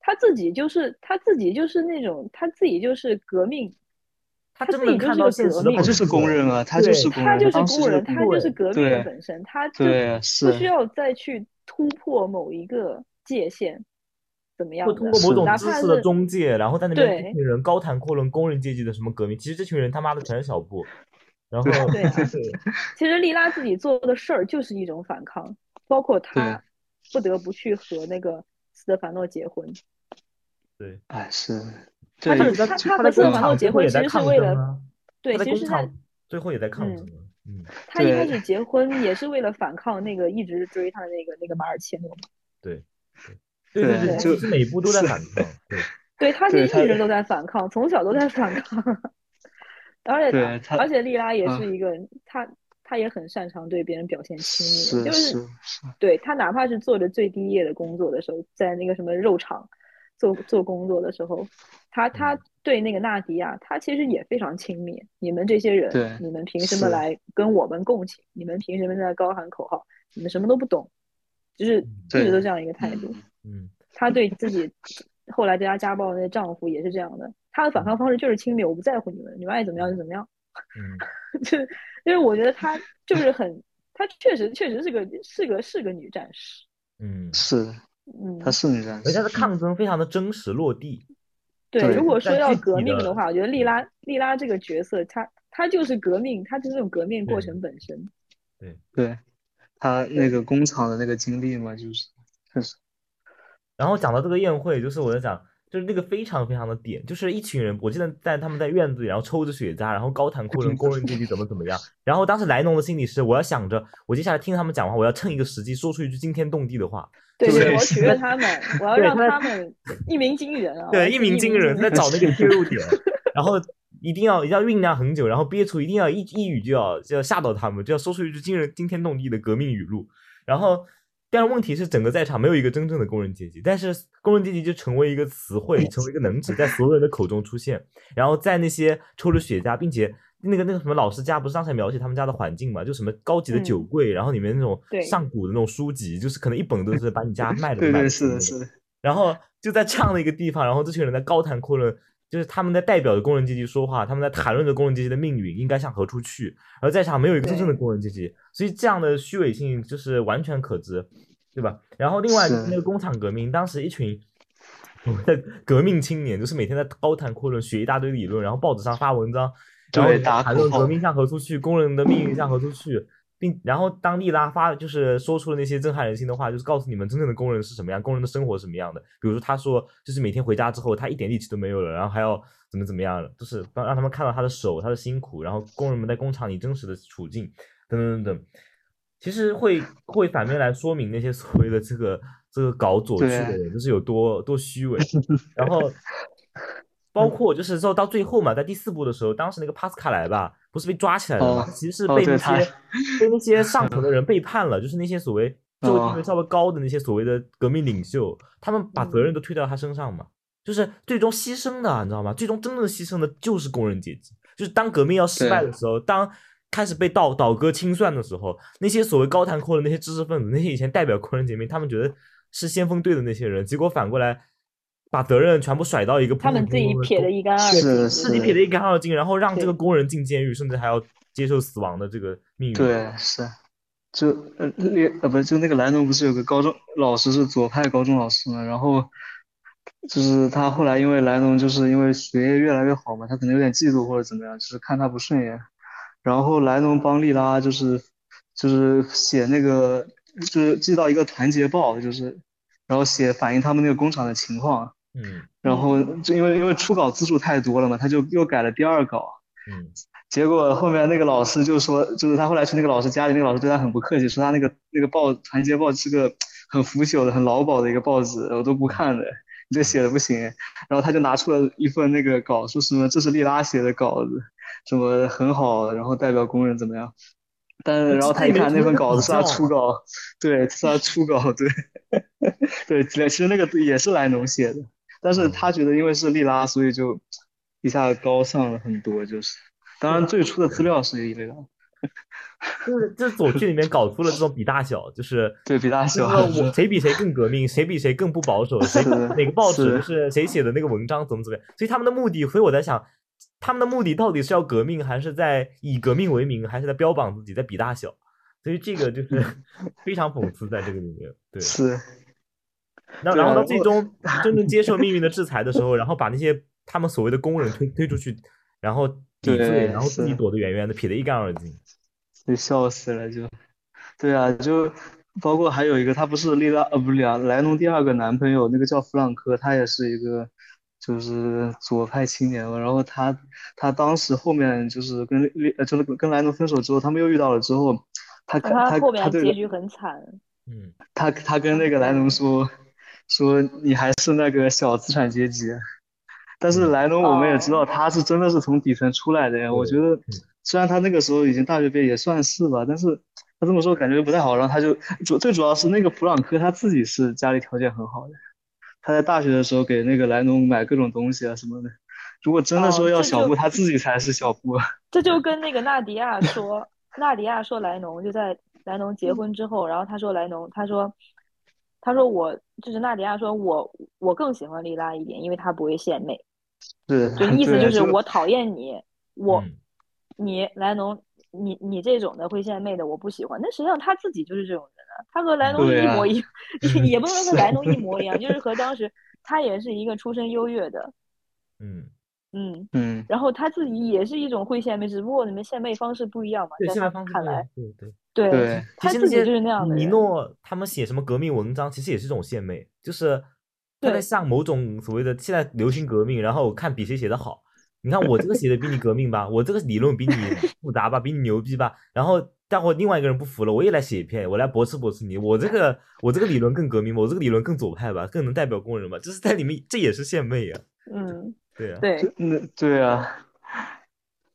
他自己就是他自己就是那种他自己就是革命，他他真的看到自己就是个革命现实的他就是工人啊，他就是工人，他就是工人，他就是革命的本身，他就对不需要再去突破某一个界限，怎么样会？通过某种知识的中介，然后在那边一群人高谈阔论工人阶级的什么革命，其实这群人他妈的全是小布，然后对啊 其实莉拉自己做的事儿就是一种反抗，包括她不得不去和那个斯德凡诺结婚。对，哎是，对他是他他他和斯德工厂凡诺结婚其实是为了对，其实是在工厂最后也在抗嗯争啊，嗯，他一开始结婚也是为了反抗那个一直追他的那个那个马尔切诺嘛。对，对对对，就其实每一步都在反抗，对，对他其对他实一直都在反抗，从小都在反抗。而且而且莉拉也啊是一个，他他也很擅长对别人表现亲密，是就是是是，对他哪怕是做着最低业的工作的时候，在那个什么肉厂做做工作的时候，他他嗯对那个纳迪亚，他其实也非常亲密。你们这些人对，你们凭什么来跟我们共情？你们凭什么在高喊口号？你们什么都不懂，就是一直都这样一个态度。嗯他对自己后来对她家暴的那个丈夫也是这样的，他的反抗方式就是亲密，我不在乎你们，你们爱怎么样就怎么样。嗯 就就是我觉得她就是很，她确实确实是个是个是个女战士。嗯，是，嗯，它是女战士而且他的，抗争非常的真实落地，对，对如果说要革命的话，我觉得莉拉莉拉这个角色，她她就是革命，她就是那种革命过程本身。对。对，她那个工厂的那个经历嘛，就是确实，然后讲到这个宴会，就是我在讲，就是那个非常非常的点，就是一群人，我记得在他们在院子里，然后抽着雪茄，然后高谈阔论工人阶级怎么怎么样。然后当时莱农的心里是，我要想着，我接下来听他们讲话，我要趁一个时机说出一句惊天动地的话。对，对我要取悦他们，我要让他他们一鸣惊人啊！对，一鸣惊人，在找那个切入点，嗯然后一定要一定要酝酿很久，然后憋出一定要一一语就要就要吓到他们，就要说出一句惊人惊天动地的革命语录。然后，但是问题是，整个在场没有一个真正的工人阶级，但是工人阶级就成为一个词汇，成为一个能指，在所有人的口中出现。然后在那些抽着雪茄，并且那个那个什么老师家不是刚才描写他们家的环境嘛，就什么高级的酒嗯柜，然后里面那种上古的那种书籍，就是可能一本都是把你家 卖了对对是的是的，然后就在这样的一个地方，然后这群人在高谈阔论，就是他们在代表着工人阶级说话，他们在谈论着工人阶级的命运应该向何处去，而在场没有一个真正的工人阶级，所以这样的虚伪性就是完全可知，对吧？然后另外那个工厂革命，当时一群我们的革命青年，就是每天在高谈阔论，学一大堆理论，然后报纸上发文章，然后谈论革命向何处去，工人的命运向何处去。并然后当利拉发就是说出了那些震撼人心的话，就是告诉你们真正的工人是什么样，工人的生活是什么样的。比如说他说，就是每天回家之后，他一点力气都没有了，然后还要怎么怎么样，就是让让他们看到他的手，他的辛苦，然后工人们在工厂里真实的处境，等等等等。其实会会反面来说明那些所谓的这个这个搞左去的人，就是有多多虚伪。然后包括就是说到最后嘛，在第四部的时候，当时那个帕斯卡莱吧，不是被抓起来了吗？哦其实是被那些、他被那些上层的人背叛了，就是那些所谓社会地位哦稍微高的那些所谓的革命领袖，他们把责任都推到他身上嘛。就是最终牺牲的，你知道吗？最终真正的牺牲的就是工人阶级。就是当革命要失败的时候，当开始被倒倒戈清算的时候，那些所谓高谈阔论那些知识分子，那些以前代表工人革命，他们觉得是先锋队的那些人，结果反过来把责任全部甩到一个他们自己撇的一干二是净，的是自己撇的一干二净，然后让这个工人进监狱，甚至还要接受死亡的这个命运。对是，就呃列呃不就那个莱农不是有个高中老师是左派高中老师嘛，然后就是他后来因为莱农就是因为学业越来越好嘛，他可能有点嫉妒或者怎么样，就是看他不顺眼，然后莱农帮利拉就是就是写那个就是寄到一个团结报，就是然后写反映他们那个工厂的情况，嗯然后就因为因为初稿字数太多了嘛，他就又改了第二稿。嗯结果后面那个老师就说，就是他后来去那个老师家里，那个老师对他很不客气，说他那个那个报《团结报》是个很腐朽的、很老保的一个报纸，我都不看的，你这写的不行。然后他就拿出了一份那个稿，说什么这是利拉写的稿子，什么很好，然后代表工人怎么样。但是然后他一看那份稿子是他初稿，对，是他初稿，对，对，其实那个也是莱农写的，但是他觉得因为是利拉，所以就一下高尚了很多，就是。当然，最初的资料是一类的，就是这左剧里面搞出了这种比大小，就是 对比大小 谁比谁更革命，谁比谁更不保守，谁哪个报纸是是谁写的那个文章怎么怎么样，所以他们的目的，所以我在想，他们的目的到底是要革命，还是在以革命为名，还是在标榜自己，在比大小？所以这个就是 非常讽刺在这个里面，对。是，然后，到最终 真正接受命运的制裁的时候，然后把那些他们所谓的工人推推出去，然后 抵罪，对然后自己躲得远远的，撇得一干二净。就笑死了，就，对啊，就包括还有一个，他不是利拉，呃，不是利拉，莱农第二个男朋友，那个叫弗朗科，他也是一个，就是左派青年嘛。然后他他当时后面就是跟利呃就是跟莱农分手之后，他们又遇到了之后，他他他后他结局很惨，嗯，他他跟那个莱农说说你还是那个小资产阶级，但是嗯莱农我们也知道哦他是真的是从底层出来的呀。我觉得虽然他那个时候已经大学毕业也算是吧，但是他这么说感觉不太好。然后他就主最主要是那个普朗克他自己是家里条件很好的，他在大学的时候给那个莱农买各种东西啊什么的。如果真的哦说要小布，他自己才是小布。这就跟那个纳迪亚说，纳迪亚说莱农就在莱农结婚之后，然后他说莱农，他说，他说我就是纳迪亚说我我更喜欢莉拉一点，因为她不会献媚，是，就意思就是我讨厌你，我嗯你莱农，你你这种的会献媚的我不喜欢。那实际上他自己就是这种人啊，他和莱农一模一样，也不能说和莱农一模一样，就是和当时他也是一个出身优越的，嗯，嗯，嗯，然后他自己也是一种会献媚，只不过你们献媚方式不一样嘛，对，在他现在方式看来对对。对对他自己就是那样的尼诺他们写什么革命文章，其实也是一种献媚，就是他在对向某种所谓的现在流行革命，然后看比谁写的好。你看我这个写的比你革命吧，我这个理论比你复杂吧，比你牛逼吧。然后待会另外一个人不服了，我也来写一篇，我来驳斥驳斥你。我这个我这个理论更革命吧，我这个理论更左派吧，更能代表工人吧。就是在里面，这也是献媚呀、嗯，对啊，对，那对啊，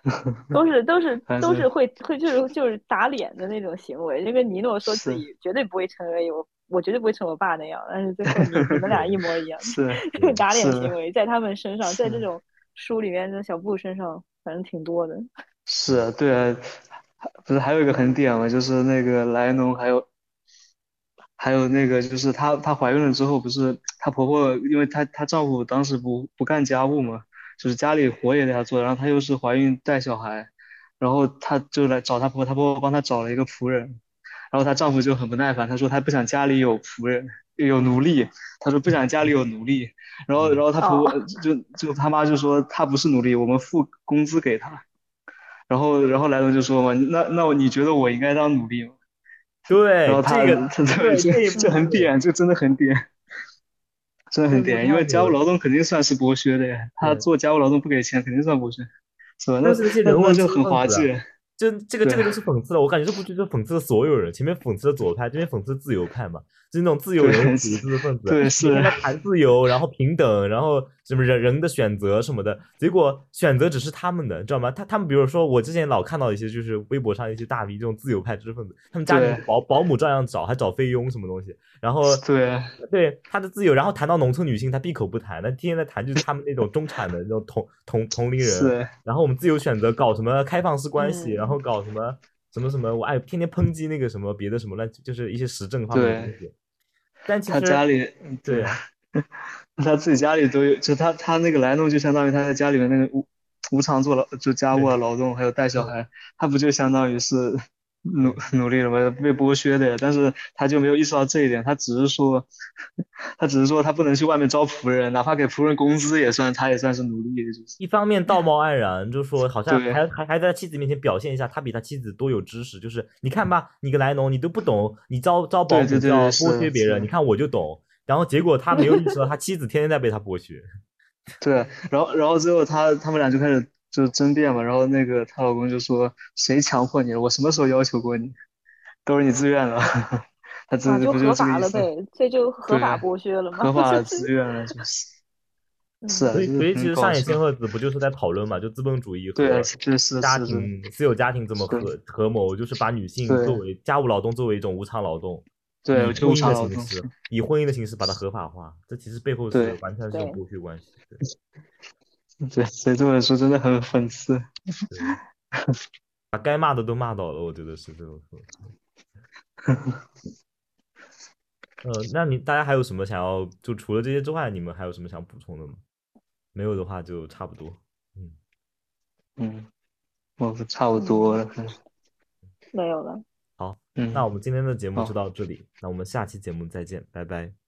都是都是都是会会就是就是打脸的那种行为。那个尼诺说自己绝对不会成为我，我绝对不会成我爸那样，但是最后你 你们俩一模一样，是这个打脸行为在他们身上，在这种书里面的小布身上，反正挺多的。是啊，对啊，不是还有一个很点嘛，就是那个莱农还有还有那个就是她她怀孕了之后，不是她婆婆，因为她她丈夫当时不不干家务嘛，就是家里活也得她做，然后她又是怀孕带小孩，然后她就来找她婆婆，她婆婆帮她找了一个仆人，然后她丈夫就很不耐烦，他说她不想家里有仆人有奴隶，他说不想家里有奴隶，然后然后她婆婆哦就就他妈就说她不是奴隶，我们付工资给她。然后，然后莱农就说嘛，那那你觉得我应该当奴隶吗？对，然后他这个这这很部点，这真的很点，真的很点，因为家务劳动肯定算是剥削的呀，他做家务劳动不给钱，肯定算剥削，是吧？那但是那些那人物就很滑稽，就这个这个就是讽刺了，我感觉这部剧就讽刺了所有人，前面讽刺了左派，这边讽刺自由派嘛，就是那种自由人对主义知识分子，对是谈自由，然后平等，然后什么人人的选择什么的，结果选择只是他们的，知道吗？他他们比如说我之前老看到一些就是微博上一些大 V 这种自由派知识分子，他们家里保保姆照样找，还找菲佣什么东西，然后对。对他的自由，然后谈到农村女性，他闭口不谈，那天天在谈就是他们那种中产的那种同同同龄人，然后我们自由选择搞什么开放式关系，嗯然后搞什么什么什么，我爱天天抨击那个什么别的什么乱，就是一些时政方面的东西。但其他实家里对对，他自己家里都有，就他他那个莱农就相当于他在家里面那个无无偿做劳就家务啊劳动，还有带小孩，他不就相当于是努努力了吗？被剥削的呀，但是他就没有意识到这一点，他只是说，他只是说他不能去外面招仆人，哪怕给仆人工资也算，他也算是奴隶，就是。一方面道貌岸然，就说好像还还还在妻子面前表现一下他比他妻子多有知识，就是你看吧，你个莱农你都不懂，你招招保姆要剥削别人，你看我就懂。然后结果他没有意识到 他妻子天天在被他剥削。对，然后然后最后他他们俩就开始就争辩嘛，然后那个她老公就说谁强迫你了？我什么时候要求过你？都是你自愿的。他就不就合法？了呗，这就合法剥削了嘛。合法自愿了，就是嗯是啊，所以所以其实上野千鹤子不就是在讨论嘛，就资本主义和家是是，庭私有家庭怎么是合合谋，就是把女性作为家务劳动作为一种无偿劳动，对，以就无婚姻偿劳动，的形式，以婚姻的形式把它合法化，这其实背后是完全是剥削关系。对 对，所以这本书真的很讽刺。把该骂的都骂到了，我觉得是这种说。呃，那你大家还有什么想要？就除了这些之外，你们还有什么想补充的吗？没有的话就差不多。嗯，嗯，我差不多了。没有了。那我们今天的节目就到这里，那我们下期节目再见，拜拜。